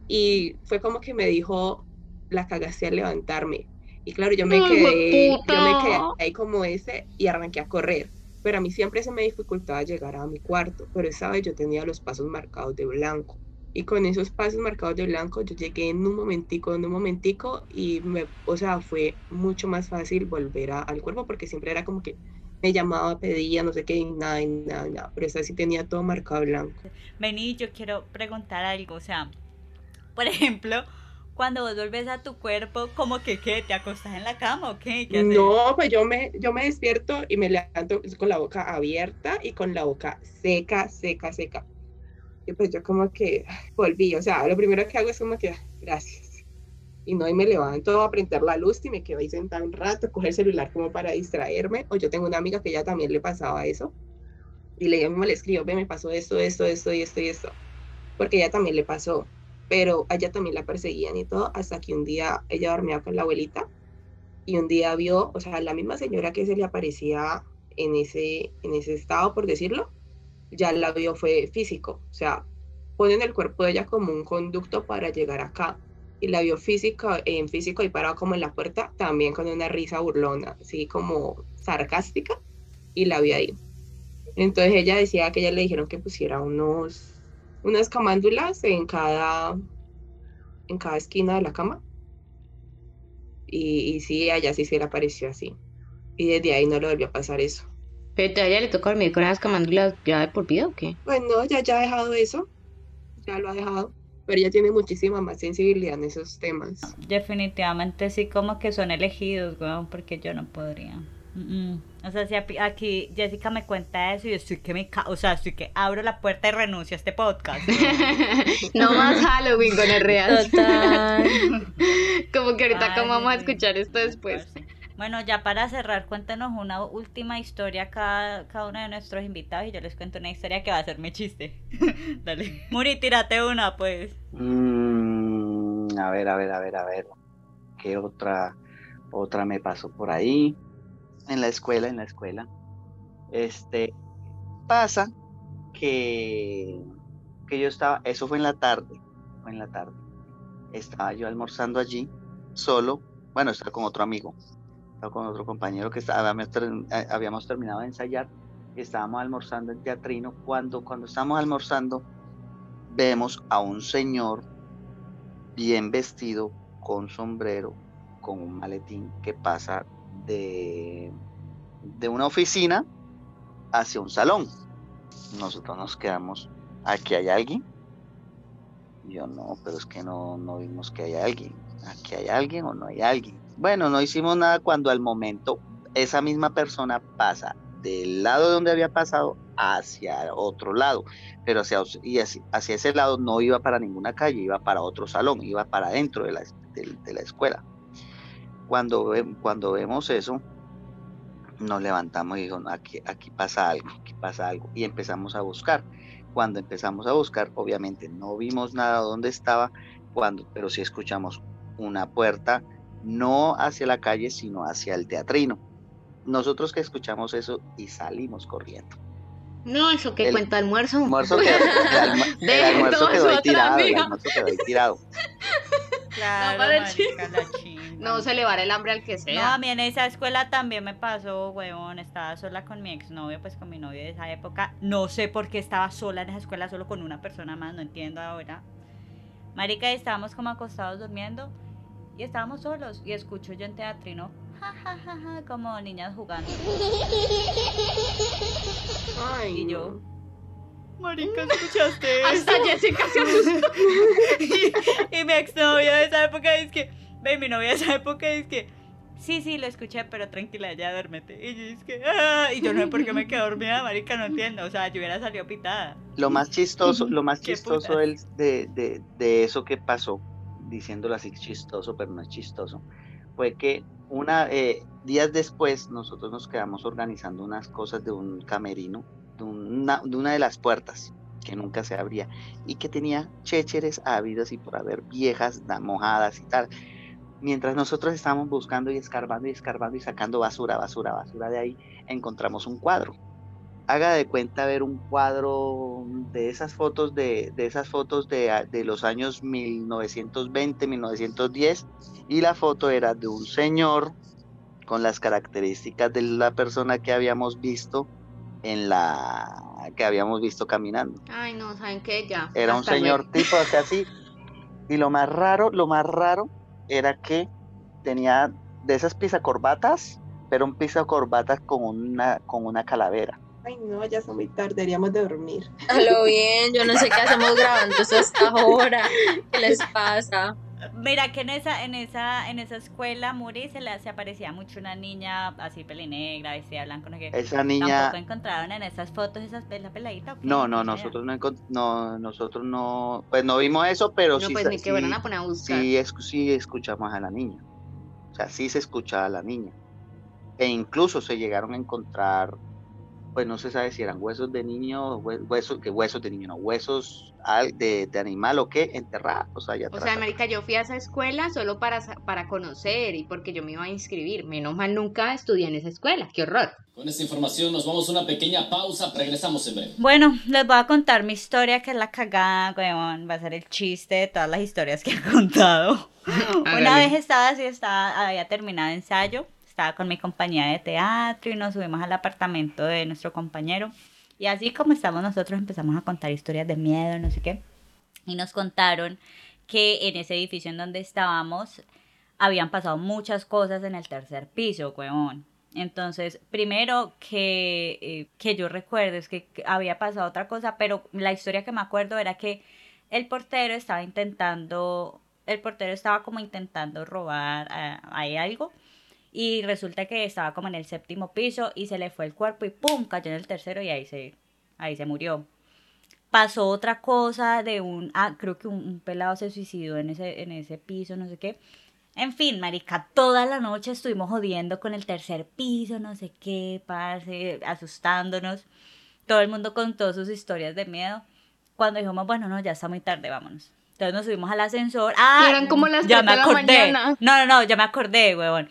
S5: Y fue como que me dijo, la cagaste al levantarme. Y claro, yo me quedé, yo me quedé ahí como ese y arranqué a correr. Pero a mí siempre se me dificultaba llegar a mi cuarto, pero esa vez yo tenía los pasos marcados de blanco. Y con esos pasos marcados de blanco, yo llegué en un momentico, en un momentico, y me, o sea, fue mucho más fácil volver al cuerpo, porque siempre era como que me llamaba, pedía, no sé qué, nada, nada, nada, pero esa sí tenía todo marcado blanco.
S2: Vení, yo quiero preguntar algo, o sea, por [LAUGHS] ejemplo, cuando vos volvés a tu cuerpo, como que qué, te acostás en la cama o qué? ¿Qué?
S5: No, pues yo me, yo me despierto y me levanto con la boca abierta y con la boca seca, seca, seca. Y pues yo como que volví, o sea, lo primero que hago es como que, "Ah, gracias. Y no, y me levanto a prender la luz y me quedo ahí sentada un rato, coger el celular como para distraerme. O yo tengo una amiga que ella también le pasaba eso. Y le, mismo le escribo, ve, me pasó esto, esto, esto y esto y esto. Porque ella también le pasó. Pero a ella también la perseguían y todo, hasta que un día ella dormía con la abuelita y un día vio, o sea, la misma señora que se le aparecía en ese, en ese estado, por decirlo, ya la vio fue físico, o sea, ponen el cuerpo de ella como un conducto para llegar acá y la vio físico, en físico y parado como en la puerta, también con una risa burlona, así como sarcástica, y la vio ahí. Entonces ella decía que ella le dijeron que pusiera unos, unas camándulas en cada, en cada esquina de la cama. Y, y sí, a ella sí se le apareció así. Y desde ahí no le volvió a pasar eso.
S3: ¿Pero a ella le tocó dormir con esas camándulas ya de por vida o qué?
S5: Pues no, ya, ya ha dejado eso. Ya lo ha dejado. Pero ella tiene muchísima más sensibilidad en esos temas.
S2: Definitivamente sí, como que son elegidos, weón, porque yo no podría. Mm, mm. O sea, si aquí Jessica me cuenta eso y yo estoy que me ca o sea, estoy que abro la puerta y renuncio a este podcast. [LAUGHS]
S3: no más Halloween con el real.
S4: Total. [LAUGHS]
S3: como que ahorita
S2: Ay,
S3: cómo vamos a escuchar esto después.
S2: parce. Bueno, ya para cerrar, cuéntanos una última historia cada, cada uno de nuestros invitados y yo les cuento una historia que va a mi chiste. [LAUGHS] Dale. Muri, tírate una, pues.
S6: Mm, a ver, a ver, a ver, a ver. ¿Qué otra, otra me pasó por ahí? En la escuela, en la escuela. Este, pasa que, que yo estaba, eso fue en la tarde, fue en la tarde. Estaba yo almorzando allí, solo, bueno, estaba con otro amigo, con otro compañero que estaba, eh, habíamos terminado de ensayar estábamos almorzando en teatrino. Cuando, cuando almorzando, vemos a un señor bien vestido, con sombrero, con un maletín que pasa de, de una oficina hacia un salón. Nosotros nos quedamos, ¿aquí hay alguien? Yo no, pero es que no, no vimos que haya alguien. ¿Aquí hay alguien o no hay alguien? Bueno, no hicimos nada cuando al momento esa misma persona pasa del lado donde había pasado hacia otro lado, pero hacia, hacia, hacia ese lado no iba para ninguna calle, iba para otro salón, iba para dentro de la, de la escuela. Cuando, cuando vemos eso, nos levantamos y dijo, "No, aquí, pasa algo, aquí pasa algo, y empezamos a buscar. Cuando empezamos a buscar, obviamente no vimos nada donde estaba, pero sí escuchamos una puerta, no hacia la calle, sino hacia el teatrino. Nosotros que escuchamos eso y salimos corriendo.
S3: No, eso que
S6: El
S3: cuenta almuerzo.
S6: Almuerzo quedó- [LAUGHS] el, el almuerzo quedó ahí tirado, el
S3: mija.
S6: almuerzo quedó ahí tirado.
S2: Claro,
S3: para el
S2: marica, la chimba.
S3: No se le va el hambre al que
S2: No,
S3: sea.
S2: a mí en esa escuela también me pasó, huevón. Estaba sola con mi exnovio, pues con mi novio de esa época. No sé por qué estaba sola en esa escuela, solo con una persona más, no entiendo ahora. Marica, y estábamos como acostados durmiendo y estábamos solos. Y escucho yo en teatrino, ja, ja, ja, ja, como niñas jugando.
S5: Ay,
S2: Y yo. Marica, ¿escuchaste [LAUGHS]
S3: Hasta? Jessica se asustó. [LAUGHS]
S2: y, y mi exnovio de esa época es que, ve, mi novia de esa época es que, sí, sí, lo escuché, pero tranquila, ya duérmete. Y yo es que, ah, y yo no sé por qué me quedé dormida, marica, no entiendo. O sea, yo hubiera salido pitada.
S6: Lo más chistoso, lo más [LAUGHS] chistoso del- de, de- de eso que pasó, diciéndolo así chistoso, pero no es chistoso, fue que una eh, días después nosotros nos quedamos organizando unas cosas de un camerino, de una, de las puertas que nunca se abría y que tenía chécheres ávidas y por haber viejas da- mojadas y tal. Mientras nosotros estábamos buscando y escarbando y escarbando y sacando basura, basura, basura de ahí, encontramos un cuadro haga de cuenta ver un cuadro de esas fotos de, de esas fotos de, de los años 1920, 1910 y la foto era de un señor con las características de la persona que habíamos visto en la que habíamos visto caminando.
S3: Ay, no, ¿saben qué? Ya.
S6: Era un señor [LAUGHS] tipo así y lo más raro, lo más raro era que tenía de esas pisacorbatas, pero un pisacorbatas con una con una calavera.
S5: Ay, no, ya son muy tarde, deberíamos de dormir.
S4: A lo bien, yo no sé qué hacemos grabando eso hasta ahora. ¿Qué les pasa?
S2: Mira que en esa, en esa, en esa escuela, Muri, se le se aparecía mucho una niña así pelinegra, vestida blanco, no sé qué.
S6: Esa niña,
S2: ¿Tampoco encontraron en esas fotos esas la peladita?
S6: no, no, nosotros no, no, nosotros no, pues no vimos eso, pero
S3: No,
S6: sí,
S3: pues ni que
S6: sí,
S3: fueran a poner a buscar.
S6: sí, es- sí escuchamos a la niña. O sea, sí se escuchaba a la niña. E incluso se llegaron a encontrar, pues no se sabe si eran huesos de niño, hue- huesos, que huesos de niño, no, huesos de, de animal o qué, enterrados
S3: O
S6: atrás.
S3: sea, marica, yo fui a esa escuela solo para, para conocer y porque yo me iba a inscribir. Menos mal nunca estudié en esa escuela. ¡Qué horror!
S11: Con esta información nos vamos a una pequeña pausa, regresamos en breve.
S2: Bueno, les voy a contar mi historia, que es la cagada, weón. Va a ser el chiste de todas las historias que he [LAUGHS] contado. [LAUGHS] Una vez estaba así, estaba, había terminado ensayo, estaba con mi compañía de teatro y nos subimos al apartamento de nuestro compañero. Y así como estamos nosotros empezamos a contar historias de miedo, no sé qué. Y nos contaron que en ese edificio en donde estábamos habían pasado muchas cosas en el tercer piso, weón. Entonces, primero que, eh, que yo recuerdo es que había pasado otra cosa, pero la historia que me acuerdo era que el portero estaba intentando, el portero estaba como intentando robar ah, ahí algo y resulta que estaba como en el séptimo piso y se le fue el cuerpo y pum, cayó en el tercero y ahí se, ahí se murió. Pasó otra cosa de un, ah, creo que un, un pelado se suicidó en ese, en ese piso, no sé qué. En fin, marica, toda la noche estuvimos jodiendo con el tercer piso, no sé qué, parce, asustándonos. Todo el mundo contó sus historias de miedo. Cuando dijimos, bueno, no, ya está muy tarde, vámonos. Entonces nos subimos al ascensor. Ah,
S3: eran como las
S2: ya me
S3: de la
S2: acordé.
S3: mañana.
S2: No, no, no, ya me acordé, huevón.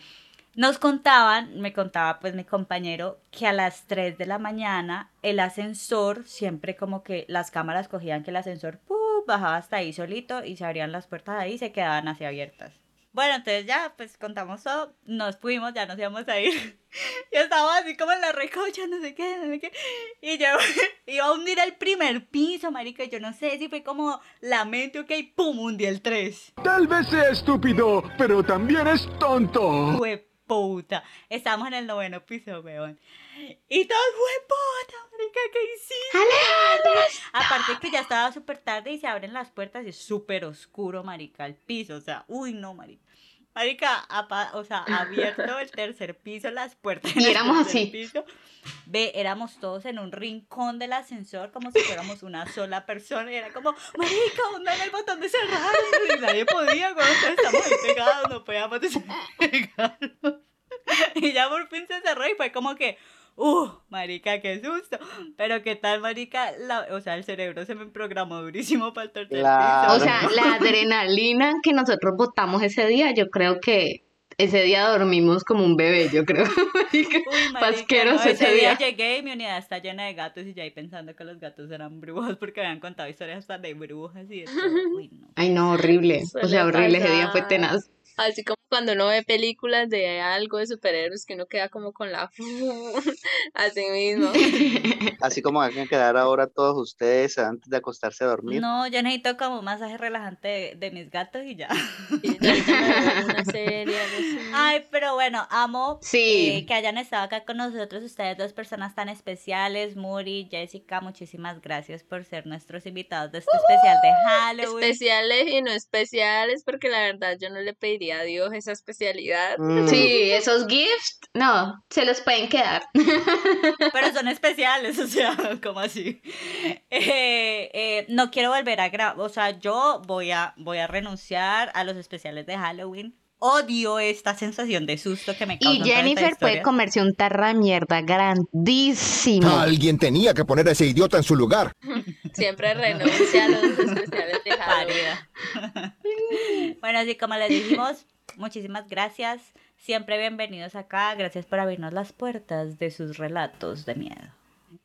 S2: Nos contaban, me contaba pues mi compañero, que a las 3 de la mañana el ascensor, siempre como que las cámaras cogían que el ascensor ¡pum! bajaba hasta ahí solito y se abrían las puertas ahí y se quedaban así abiertas. Bueno, entonces ya, pues contamos todo, nos fuimos, ya nos íbamos a ir. [LAUGHS] y estábamos así como en la recocha, no sé qué, no sé qué. Y yo [LAUGHS] iba a hundir el primer piso, marica, yo no sé si fue como la mente, ok, pum, hundí el 3.
S12: Tal vez sea estúpido, pero también es tonto.
S2: Fue puta. Estábamos en el noveno piso, weón. Y todos, fue puta, marica, ¿qué hiciste? Aparte que ya estaba súper tarde y se abren las puertas y es súper oscuro, marica, el piso. O sea, uy, no, marica. Marica, apa- o sea, abierto el tercer piso, las puertas.
S3: Y éramos así.
S2: piso. Ve, éramos todos en un rincón del ascensor como si fuéramos una sola persona. Y era como, marica, ¿dónde era el botón de cerrar? Y nadie podía, cuando estamos ahí pegados, no podíamos despegarnos. [LAUGHS] Y ya por fin se cerró y fue como que, uh, marica, qué susto. Pero qué tal, marica, La- o sea, el cerebro se me programó durísimo para el tercer
S6: Claro.
S3: O sea, la adrenalina que nosotros botamos ese día, yo creo que ese día dormimos como un bebé, yo creo. [LAUGHS] Marica,
S2: Uy, marica, no,
S3: ese
S2: ese día
S3: día.
S2: llegué y mi unidad está llena de gatos y ya ahí pensando que los gatos eran brujas porque habían contado historias hasta de brujas y de todo. Uy, no.
S3: Ay, no, horrible. O
S4: Suele
S3: sea, horrible. Ese día fue
S4: pasar.
S3: tenaz.
S4: Así como cuando uno ve películas de algo de superhéroes que uno queda como con la... [LAUGHS] Así mismo. [LAUGHS]
S6: Así como van a quedar ahora todos ustedes antes de acostarse a dormir.
S2: No, yo necesito como un masaje relajante de, de mis gatos y ya.
S4: Y ya una [LAUGHS] serie.
S2: Ay, pero bueno, amo
S3: Sí.
S2: eh, que hayan estado acá con nosotros, ustedes dos personas tan especiales, Muri, Jessica, muchísimas gracias por ser nuestros invitados de este especial de Halloween.
S4: Especiales y no especiales, porque la verdad yo no le pediría a Dios esa especialidad.
S6: Mm,
S3: Sí, esos gifts, no, se los pueden quedar. [LAUGHS]
S2: Pero son especiales, [LAUGHS] o sea, como así. Eh, eh, no quiero volver a grabar, o sea, yo voy a, voy a renunciar a los especiales de Halloween. Odio esta sensación de susto que me causan
S3: Y Jennifer puede comerse un tarra de mierda grandísimo.
S12: Alguien tenía que poner a ese idiota en su lugar. [LAUGHS]
S4: Siempre renuncia a los especiales de Halloween.
S2: Bueno, así como les dijimos, muchísimas gracias. Siempre bienvenidos acá. Gracias por abrirnos las puertas de sus relatos de miedo.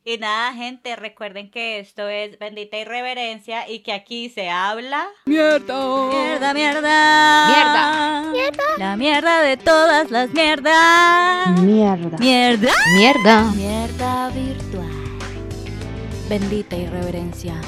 S2: Y nada, gente, recuerden que esto es Bendita Irreverencia y que aquí se habla.
S12: ¡Mierda!
S2: Mierda, mierda.
S3: Mierda.
S2: La mierda de todas las mierdas.
S3: Mierda.
S2: Mierda.
S3: Mierda.
S1: Mierda virtual. Bendita irreverencia.